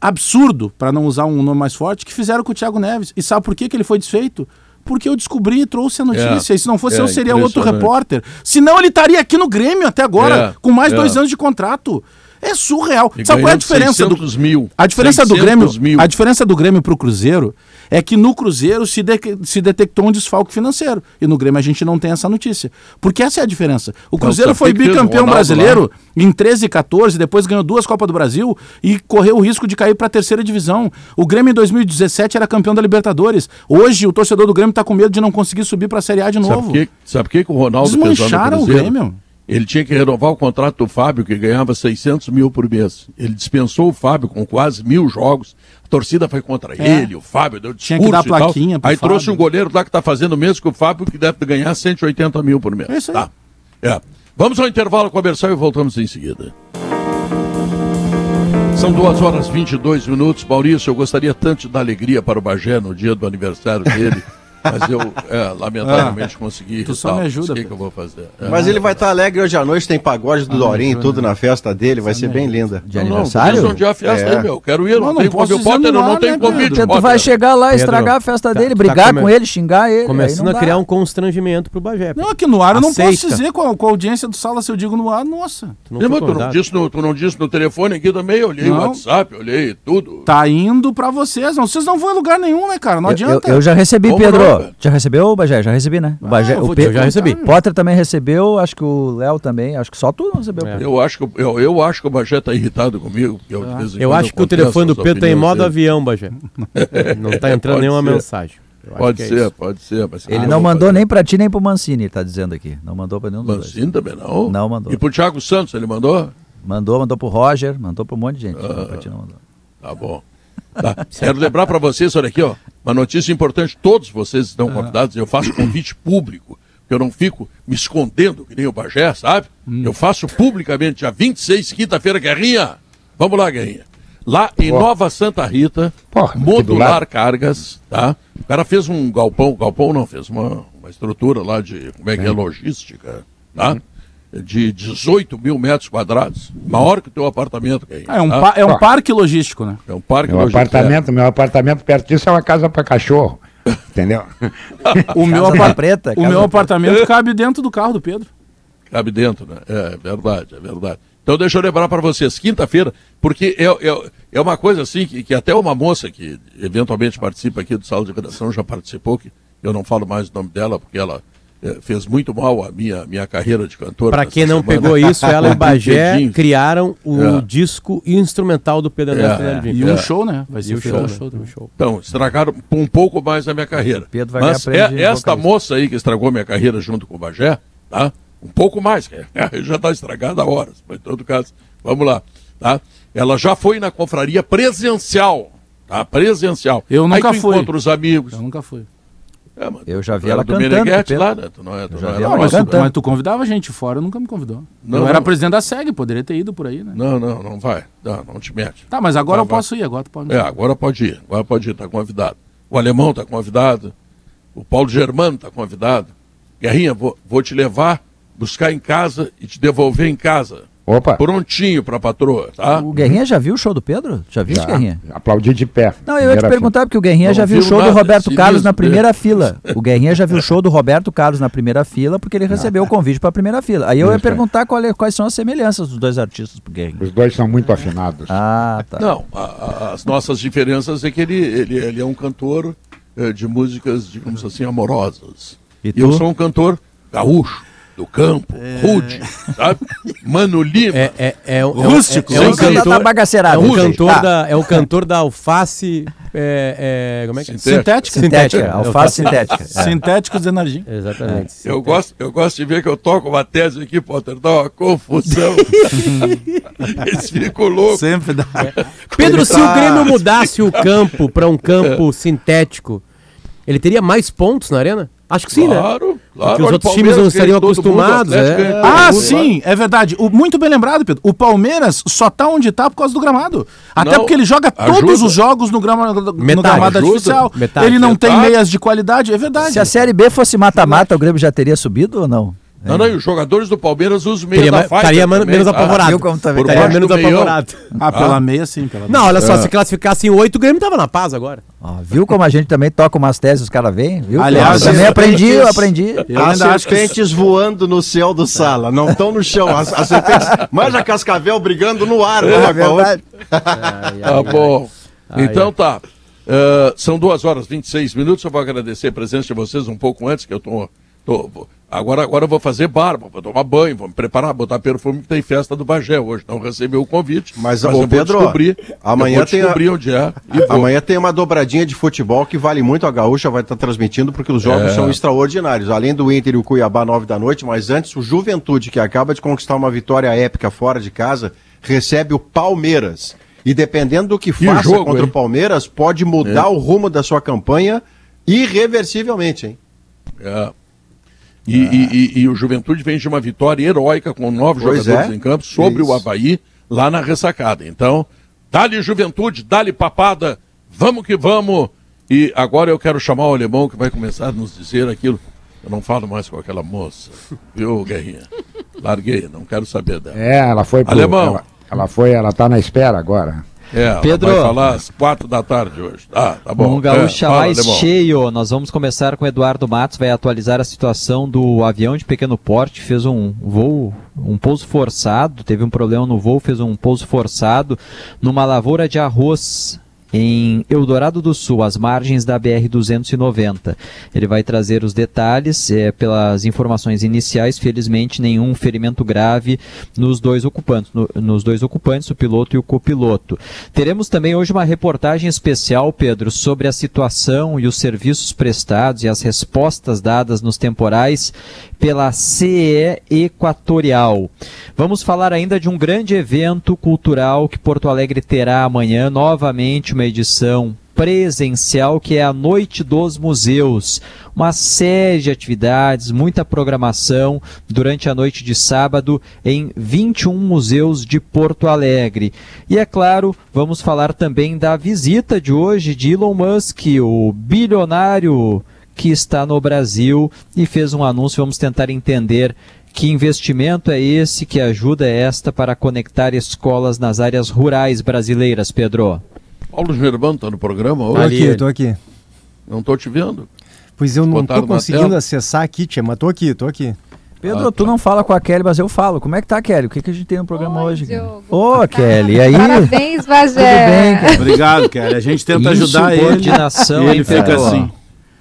D: absurdo, para não usar um nome mais forte, que fizeram com o Thiago Neves. E sabe por que, que ele foi desfeito? Porque eu descobri e trouxe a notícia.
B: É.
D: E se não fosse
B: É,
D: eu, seria outro repórter. Senão ele estaria aqui no Grêmio até agora,
B: É,
D: com mais
B: é.
D: dois anos de contrato. É surreal.
B: E
D: Sabe qual é a diferença do
B: 600 mil.
D: A diferença do
B: 600
D: Grêmio,
B: mil.
D: a diferença do Grêmio pro Cruzeiro é que no Cruzeiro se, de- se detectou um desfalque financeiro e no Grêmio a gente não tem essa notícia. Porque essa é a diferença. O Cruzeiro
B: sabe
D: foi bicampeão brasileiro em 13 e 14, depois ganhou duas Copas do Brasil e correu o risco de cair para a terceira divisão. O Grêmio em 2017 era campeão da Libertadores. Hoje o torcedor do Grêmio está com medo de não conseguir subir para a Série A de
B: Sabe
D: novo.
B: por que, sabe por que que o Ronaldo
D: Desmancharam o? Grêmio.
B: Ele tinha que renovar o contrato do Fábio, que ganhava 600 mil por mês. Ele dispensou o Fábio com quase mil jogos. A torcida foi contra
D: É.
B: ele, o Fábio deu
D: Tinha
B: discurso
D: que dar plaquinha
B: Aí trouxe
D: Fábio.
B: um goleiro lá que está fazendo o mesmo que o Fábio, que deve ganhar 180 mil por mês.
D: É isso aí.
B: Tá. É. Vamos ao intervalo comercial e voltamos em seguida. São duas horas e 22 minutos. Maurício, eu gostaria tanto de dar alegria para o Bagé no dia do aniversário dele, mas eu, é, lamentavelmente, consegui.
D: Ah, tu só me ajuda,
B: O que, que eu vou fazer? É.
H: Mas ele vai estar alegre hoje à noite, tem pagode do Dorinho e tudo na festa dele, vai ser bem linda.
C: De
B: Não, não,
C: aniversário?
B: Não, dia a festa
H: É.
B: aí, meu. Quero ir, não,
D: Não, não
B: tem
D: posso
B: convite. Potter, eu não tenho
D: né,
B: convite.
C: Porque tu vai chegar lá
G: Pedro,
C: estragar a festa
G: tá-
C: dele,
G: tá
C: brigar com ele, xingar ele.
G: Começando
C: não
G: a criar um constrangimento pro Bagé.
D: Não, aqui no ar eu não posso dizer com a, audiência do Sala, se eu digo no ar, nossa.
G: Tu não
B: não disse no, tu não disse no telefone aqui também? Eu olhei o
D: Não.
B: WhatsApp, olhei tudo.
D: Tá indo pra vocês. Não, vocês não vão em lugar nenhum, né, cara? Não adianta.
C: eu- já recebi, Pedro.
B: Velho?
C: já recebeu, Bagé? Já recebi, né? O Bagé,
D: eu
C: o
D: vou
C: Pe-
D: te
G: já recebi.
C: Potter também recebeu, acho que o Léo também. Acho que só tu não recebeu.
G: É.
C: Pedro.
B: Eu acho, que, eu, eu acho que o Bagé tá irritado comigo. Eu, em
G: Eu acho que o telefone do Pedro tá em modo
B: dele.
G: avião, Bagé. Não tá entrando
B: Pode
G: nenhuma
B: ser.
G: mensagem. Eu acho
B: Pode
G: é
B: ser,
G: isso.
B: pode ser.
C: Ele
B: Ah,
C: não mandou
B: fazer.
C: nem pra ti nem pro Mancini, tá dizendo aqui. Não mandou pra nenhum dos dois.
B: Mancini também não?
C: Não mandou.
B: E pro Thiago Santos ele mandou?
C: Mandou, mandou pro Roger, mandou pra um monte de gente. Não, pra ti não mandou.
B: Tá bom. Tá. Quero lembrar para vocês, olha aqui, ó, uma notícia importante. Todos vocês estão convidados. Eu faço convite público. Eu não fico me escondendo que nem o Bagé, sabe? Eu faço publicamente, dia 26, quinta-feira, Guerrinha. Vamos lá, Guerrinha. Lá em
E: Porra.
B: Nova Santa Rita,
E: Porra,
B: modular cargas, tá? O cara fez um galpão, galpão não, fez uma, uma estrutura lá de, como é que é, logística, tá? De 18 mil metros quadrados. Maior que o teu apartamento, Guerrinha.
D: Ah, é, um
B: tá?
D: é um parque logístico, né?
B: É um parque
E: Meu
B: logístico.
E: apartamento, meu apartamento perto disso é uma casa para cachorro. Entendeu?
D: O meu, apar-
C: Preta,
D: o meu apartamento cabe dentro do carro do Pedro.
B: Cabe dentro, né? É verdade, é verdade. Então deixa eu lembrar para vocês, quinta-feira, porque é, é, é uma coisa assim que, que até uma moça que eventualmente participa aqui do Sala de Redação já participou, que eu não falo mais o nome dela, porque ela fez muito mal a minha, minha carreira de cantora.
G: Pra
B: nessa
G: quem não
B: semana.
G: pegou isso, ela e o Bagé criaram o
B: É.
G: disco instrumental do Pedro Ernesto
B: É,
G: Nardim.
D: E
B: É.
D: um show, né? Vai
G: E
D: ser
G: show,
D: um
G: né?
D: show. Também.
G: show.
B: Então, estragaram um pouco mais a minha carreira.
C: Pedro vai
B: Mas é, esta moça aí que estragou minha carreira junto com o Bagé, tá? Um pouco mais, já está estragada há horas, mas em todo caso, vamos lá, tá? Ela já foi na confraria presencial, tá? Presencial.
D: Eu nunca
B: aí tu
D: fui.
B: encontra os amigos.
D: Eu nunca fui.
B: É,
C: Eu já vi ela
B: do
C: cantando,
B: Meneghetti lá, né? Tu não é, tu não
D: Não, mas, tu, mas tu convidava gente fora, nunca me convidou.
B: Não,
D: eu era presidente da SEG, poderia ter ido por aí, né?
B: Não, não, não vai. Não, não te mete.
D: Tá, mas agora eu
B: vai.
D: posso ir, agora tu pode.
B: É, agora pode ir. Agora pode ir, tá convidado. O alemão tá convidado. O Paulo Germano tá convidado. Guerrinha, vou, vou te levar, buscar em casa e te devolver em casa.
E: Opa,
B: Prontinho pra patroa, tá?
C: O Guerrinha já viu o show do Pedro? Já viu
E: já,
C: Guerrinha?
E: aplaudi de pé.
C: Não, eu ia te perguntar, porque o Guerrinha
B: Não
C: já viu o show do
B: nada,
C: Roberto
B: sinistro,
C: Carlos na primeira fila. O Guerrinha já viu o show do Roberto Carlos na primeira fila, porque ele recebeu o convite pra primeira fila. Aí eu ia
E: Isso, é.
C: perguntar qual é- quais são as semelhanças dos dois artistas pro Guerrinha.
E: Os dois são muito afinados.
C: Ah, tá.
B: Não, a- a- as nossas diferenças é que ele, ele, ele é um cantor eh, de músicas, digamos assim, amorosas.
C: E
B: eu
C: tu?
B: sou um cantor gaúcho, do campo, rude, sabe? Mano Lima.
G: É, é, é, um- é, um-
D: Rústico.
G: É, é um
B: Sem
C: Tá-
G: cantor,
C: tá bagaceirado.
G: é um cantor
C: Tá.
G: da, é o cantor da alface. É, é, como é que é?
B: Sintética.
C: Sintética, alface sintética. É.
D: Sintéticos de energia.
G: Exatamente.
B: Eu gosto, eu gosto de ver que eu toco uma tese aqui, Potter, dá uma confusão. Eles ficam loucos.
D: Sempre dá.
G: Pedro,
B: Ele
G: se
B: tá-
G: o Grêmio mudasse o campo para um campo sintético, ele teria mais pontos na arena? Acho que sim, né?
B: Claro, claro.
G: Porque os outros times não estariam
B: mundo,
G: acostumados,
B: Atlético
G: é.
D: Ah,
B: mundo,
D: sim, é verdade. O, muito bem lembrado, Pedro. O Palmeiras só tá onde tá por causa do gramado. Até
B: Não,
D: porque ele joga todos
B: ajuda.
D: os jogos no, grama, no
G: Metade.
D: gramado
B: Ajuda.
D: artificial.
G: Metade.
D: Ele não tem
B: Metade.
D: meias de qualidade, é verdade.
C: Se a Série B fosse mata-mata, o Grêmio já teria subido ou não?
B: Não, não, e os jogadores do Palmeiras, os meios
G: Teria
B: da Fighter
G: estaria
B: também,
G: menos
B: tá?
G: apavorado.
C: Viu como tá
B: Por
G: Estaria menos apavorado.
D: Ah, pela
B: Ah.
D: meia sim, pela
G: Não, olha só,
B: É.
G: se classificasse em oito, o Grêmio tava na paz agora.
C: Ó, viu como a gente também toca umas teses, os caras vêm? Viu?
D: Aliás,
C: eu também aprendi, eu
H: serpentes-
C: aprendi.
D: Eu
H: As
D: acho que
H: serpentes voando no céu do sala, não estão no chão. As, as serpentes, manja cascavel brigando no ar.
C: É
H: uma com a outra.
B: Tá bom. então tá. Eh, são duas horas e 26 minutos. Eu vou agradecer a presença de vocês um pouco antes, que eu tô. tô- agora, agora eu vou fazer barba, vou tomar banho, vou me preparar, botar perfume, que tem festa do Bagé hoje. Não recebi o convite.
H: Mas,
B: eu
H: ô,
B: vou
H: Pedro,
B: descobrir.
H: amanhã
B: eu vou
H: tem a-
B: descobrir onde é. Vou.
H: Amanhã tem uma dobradinha de futebol que vale muito. A Gaúcha vai estar transmitindo porque os jogos
B: É.
H: são extraordinários. Além do Inter e o Cuiabá, nove da noite, mas antes o Juventude, que acaba de conquistar uma vitória épica fora de casa, recebe o Palmeiras. E dependendo do que faça
B: jogo,
H: contra
B: hein?
H: o Palmeiras, pode mudar
B: É.
H: o rumo da sua campanha irreversivelmente, hein?
B: É. E, e- e- e o Juventude vem de uma vitória heróica com nove
H: Pois
B: jogadores
H: é.
B: em campo sobre
H: Isso.
B: o Havaí, lá na ressacada. Então, dá-lhe Juventude, dá-lhe papada, vamos que vamos. E agora eu quero chamar o alemão que vai começar a nos dizer aquilo. Eu não falo mais com aquela moça, viu, Guerrinha? Larguei, não quero saber dela.
E: É, ela foi pro,
B: Alemão.
E: Ela, ela foi, ela tá na espera agora.
B: É,
I: Pedro.
B: vai falar às quatro da tarde hoje. Ah, tá bom.
I: Um gaúcha
B: É, fala,
I: mais
B: alemão.
I: cheio. Nós vamos começar com o Eduardo Matos, vai atualizar a situação do avião de pequeno porte, fez um voo, um pouso forçado, teve um problema no voo, fez um pouso forçado numa lavoura de arroz em Eldorado do Sul, às margens da BR-290. Ele vai trazer os detalhes, é, pelas informações iniciais, felizmente nenhum ferimento grave nos dois ocupantes, no- nos dois ocupantes, o piloto e o copiloto. Teremos também hoje uma reportagem especial, Pedro, sobre a situação e os serviços prestados e as respostas dadas nos temporais pela CE Equatorial. Vamos falar ainda de um grande evento cultural que Porto Alegre terá amanhã, novamente uma edição presencial que é a Noite dos Museus. Uma série de atividades, muita programação durante a noite de sábado em 21 museus de Porto Alegre. E é claro, vamos falar também da visita de hoje de Elon Musk, o bilionário que está no Brasil e fez um anúncio. Vamos tentar entender que investimento é esse, que ajuda é esta para conectar escolas nas áreas rurais brasileiras, Pedro?
B: Paulo Germano está no programa
J: Tô
B: hoje?
G: Ali,
J: aqui, tô aqui.
B: Não estou te vendo.
J: Pois eu não tô
B: na
J: conseguindo
B: tela?
J: acessar aqui, tia, mas tô aqui, tô aqui.
C: Pedro,
B: Ah,
C: tu
B: tá.
C: não fala com a Kelly, mas eu falo. Como é que tá, Kelly? O que, que a gente tem no programa
K: Oi,
C: hoje? Ô, Kelly, e aí?
K: Parabéns, Bagé.
C: Tudo bem, cara?
D: Obrigado, cara. A gente tenta ajudar ele.
I: Insubordinação,
D: E ele fica assim.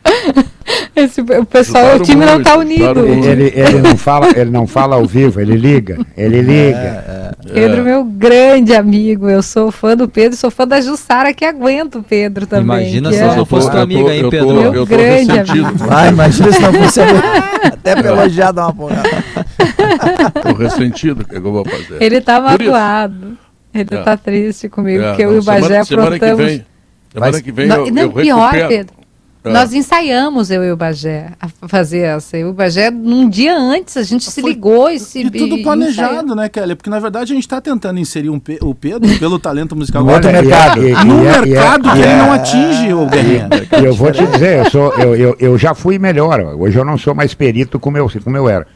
K: Esse, o pessoal,
B: Ajudaram
K: o time não
B: muito,
K: tá
B: ajudaram
K: unido.
E: Ele, ele, não fala, ele não fala ao vivo, ele liga. Ele liga.
K: Pedro, meu grande amigo. Eu sou fã do Pedro, sou fã da Jussara que aguenta o Pedro também.
I: Imagina se
K: é-
I: ela não fosse tua amiga, hein,
B: eu tô,
I: Pedro?
B: Eu tô,
K: Meu grande
B: ressentido.
K: amigo.
C: Vai, imagina se não fosse. Até pra elogiar dar uma porrada.
B: Tô ressentido. O que, é que eu vou fazer?
K: Ele tá
B: isso.
K: magoado. Ele
B: É.
K: tá triste comigo,
B: É,
K: porque eu
B: não,
K: e o Bagé
B: semana, semana que
K: aprontamos.
B: vem. Semana
C: Vai-
B: que vem
K: Não,
B: eu,
K: não,
B: eu
K: pior,
B: recupero.
K: Pedro.
B: É.
K: Nós ensaiamos, eu e o Bagé, a fazer essa. Eu e o Bagé, num dia antes, a gente se ligou e se
D: E tudo planejado,
K: ensaiou.
D: né, Kelly? Porque na verdade a gente tá tentando inserir um o Pedro pelo talento musical.
C: No outro mercado.
E: e- e
D: No mercado
E: e
D: que ele
E: é-
D: não atinge, o Guerrinha.
E: E eu vou te dizer, eu, sou, eu, eu, eu já fui melhor. Hoje eu não sou mais perito como eu, como eu era.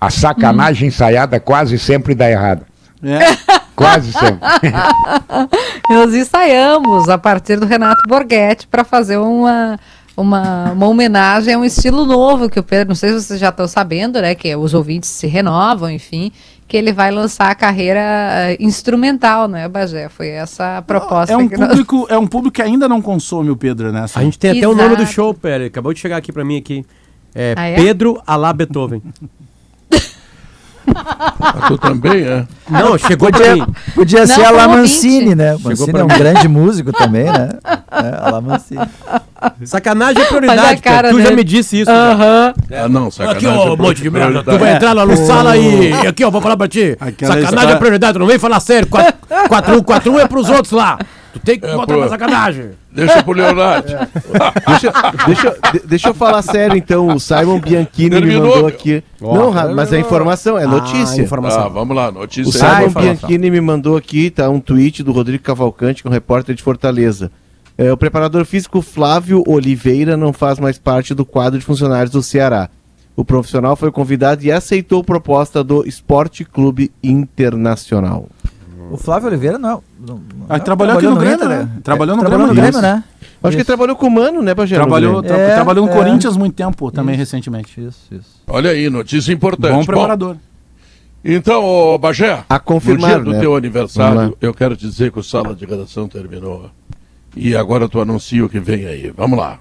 E: A sacanagem ensaiada quase sempre dá errado.
D: É.
E: Quase sempre.
K: Nós ensaiamos a partir do Renato Borghetti para fazer uma, uma, uma homenagem a um estilo novo que o Pedro, não sei se vocês já estão sabendo, né? Que os ouvintes se renovam, enfim, que ele vai lançar a carreira eh, instrumental, né, Bagé? Foi essa a proposta
D: É um,
K: que nós-
D: público, é um público que ainda não consome o Pedro, né?
G: A gente tem até o nome do
K: Exato.
G: show, ele acabou de chegar aqui pra mim aqui. É,
K: Ah, é?
G: Pedro Alá Beethoven.
B: Ah, Tu também, é?
G: Não, chegou pra
C: Podia,
G: mim.
C: podia
K: Não,
C: ser a
K: como
C: La
K: ouvinte.
C: Mancini, né? Mancini é um grande músico também, né? É, a La Mancini.
G: Sacanagem é prioridade,
K: a cara
G: cara. Tu já
K: dele.
G: me disse isso.
K: Aham.
B: Ah, não, sacanagem.
G: Aqui, ó,
B: é
G: monte de merda. Tu vai entrar lá no sala e. e Aqui, ó, vou falar pra ti.
D: Aquela
G: sacanagem
D: história-
G: é prioridade, tu não vem falar sério. 4-1, 4-1 é pros outros lá. Tu tem que
B: É,
G: botar
B: pô.
G: pra sacanagem.
B: Deixa pro Leonardo.
F: Deixa, deixa, de- deixa eu falar sério, então. O Simon Bianchini me
B: Terminou,
F: mandou
B: meu.
F: aqui.
G: Ó.
F: Não, mas é informação, é notícia.
G: Ah, informação.
B: Ah, vamos lá, notícia.
F: O
B: aí,
F: Simon
B: falar.
F: Bianchini me mandou aqui, tá? Um tweet do Rodrigo Cavalcante, que é um repórter de Fortaleza. É, o preparador físico Flávio Oliveira não faz mais parte do quadro de funcionários do Ceará. O profissional foi convidado e aceitou proposta do Esporte Clube Internacional.
C: O Flávio Oliveira não. não
D: Ah, trabalhou aqui no Grêmio, né? Trabalhou no
C: trabalhou
D: Grêmio,
C: no
D: isso.
C: Grêmio, né?
F: Acho que ele trabalhou com o Mano, né, Bagé?
D: Trabalhou, tra-
C: É,
D: trabalhou no
C: é.
D: Corinthians muito tempo também, recentemente.
C: Isso, isso.
B: Olha aí, notícia importante.
D: Bom preparador.
B: então, ô, Bagé,
F: A confirmar,
B: no dia do
F: né?
B: teu aniversário, eu quero dizer que o Sala de Redação terminou. E agora tu anuncia o que vem aí. Vamos lá.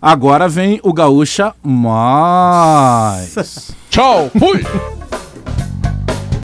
D: Agora vem o Gaúcha Mais.
B: Tchau, fui!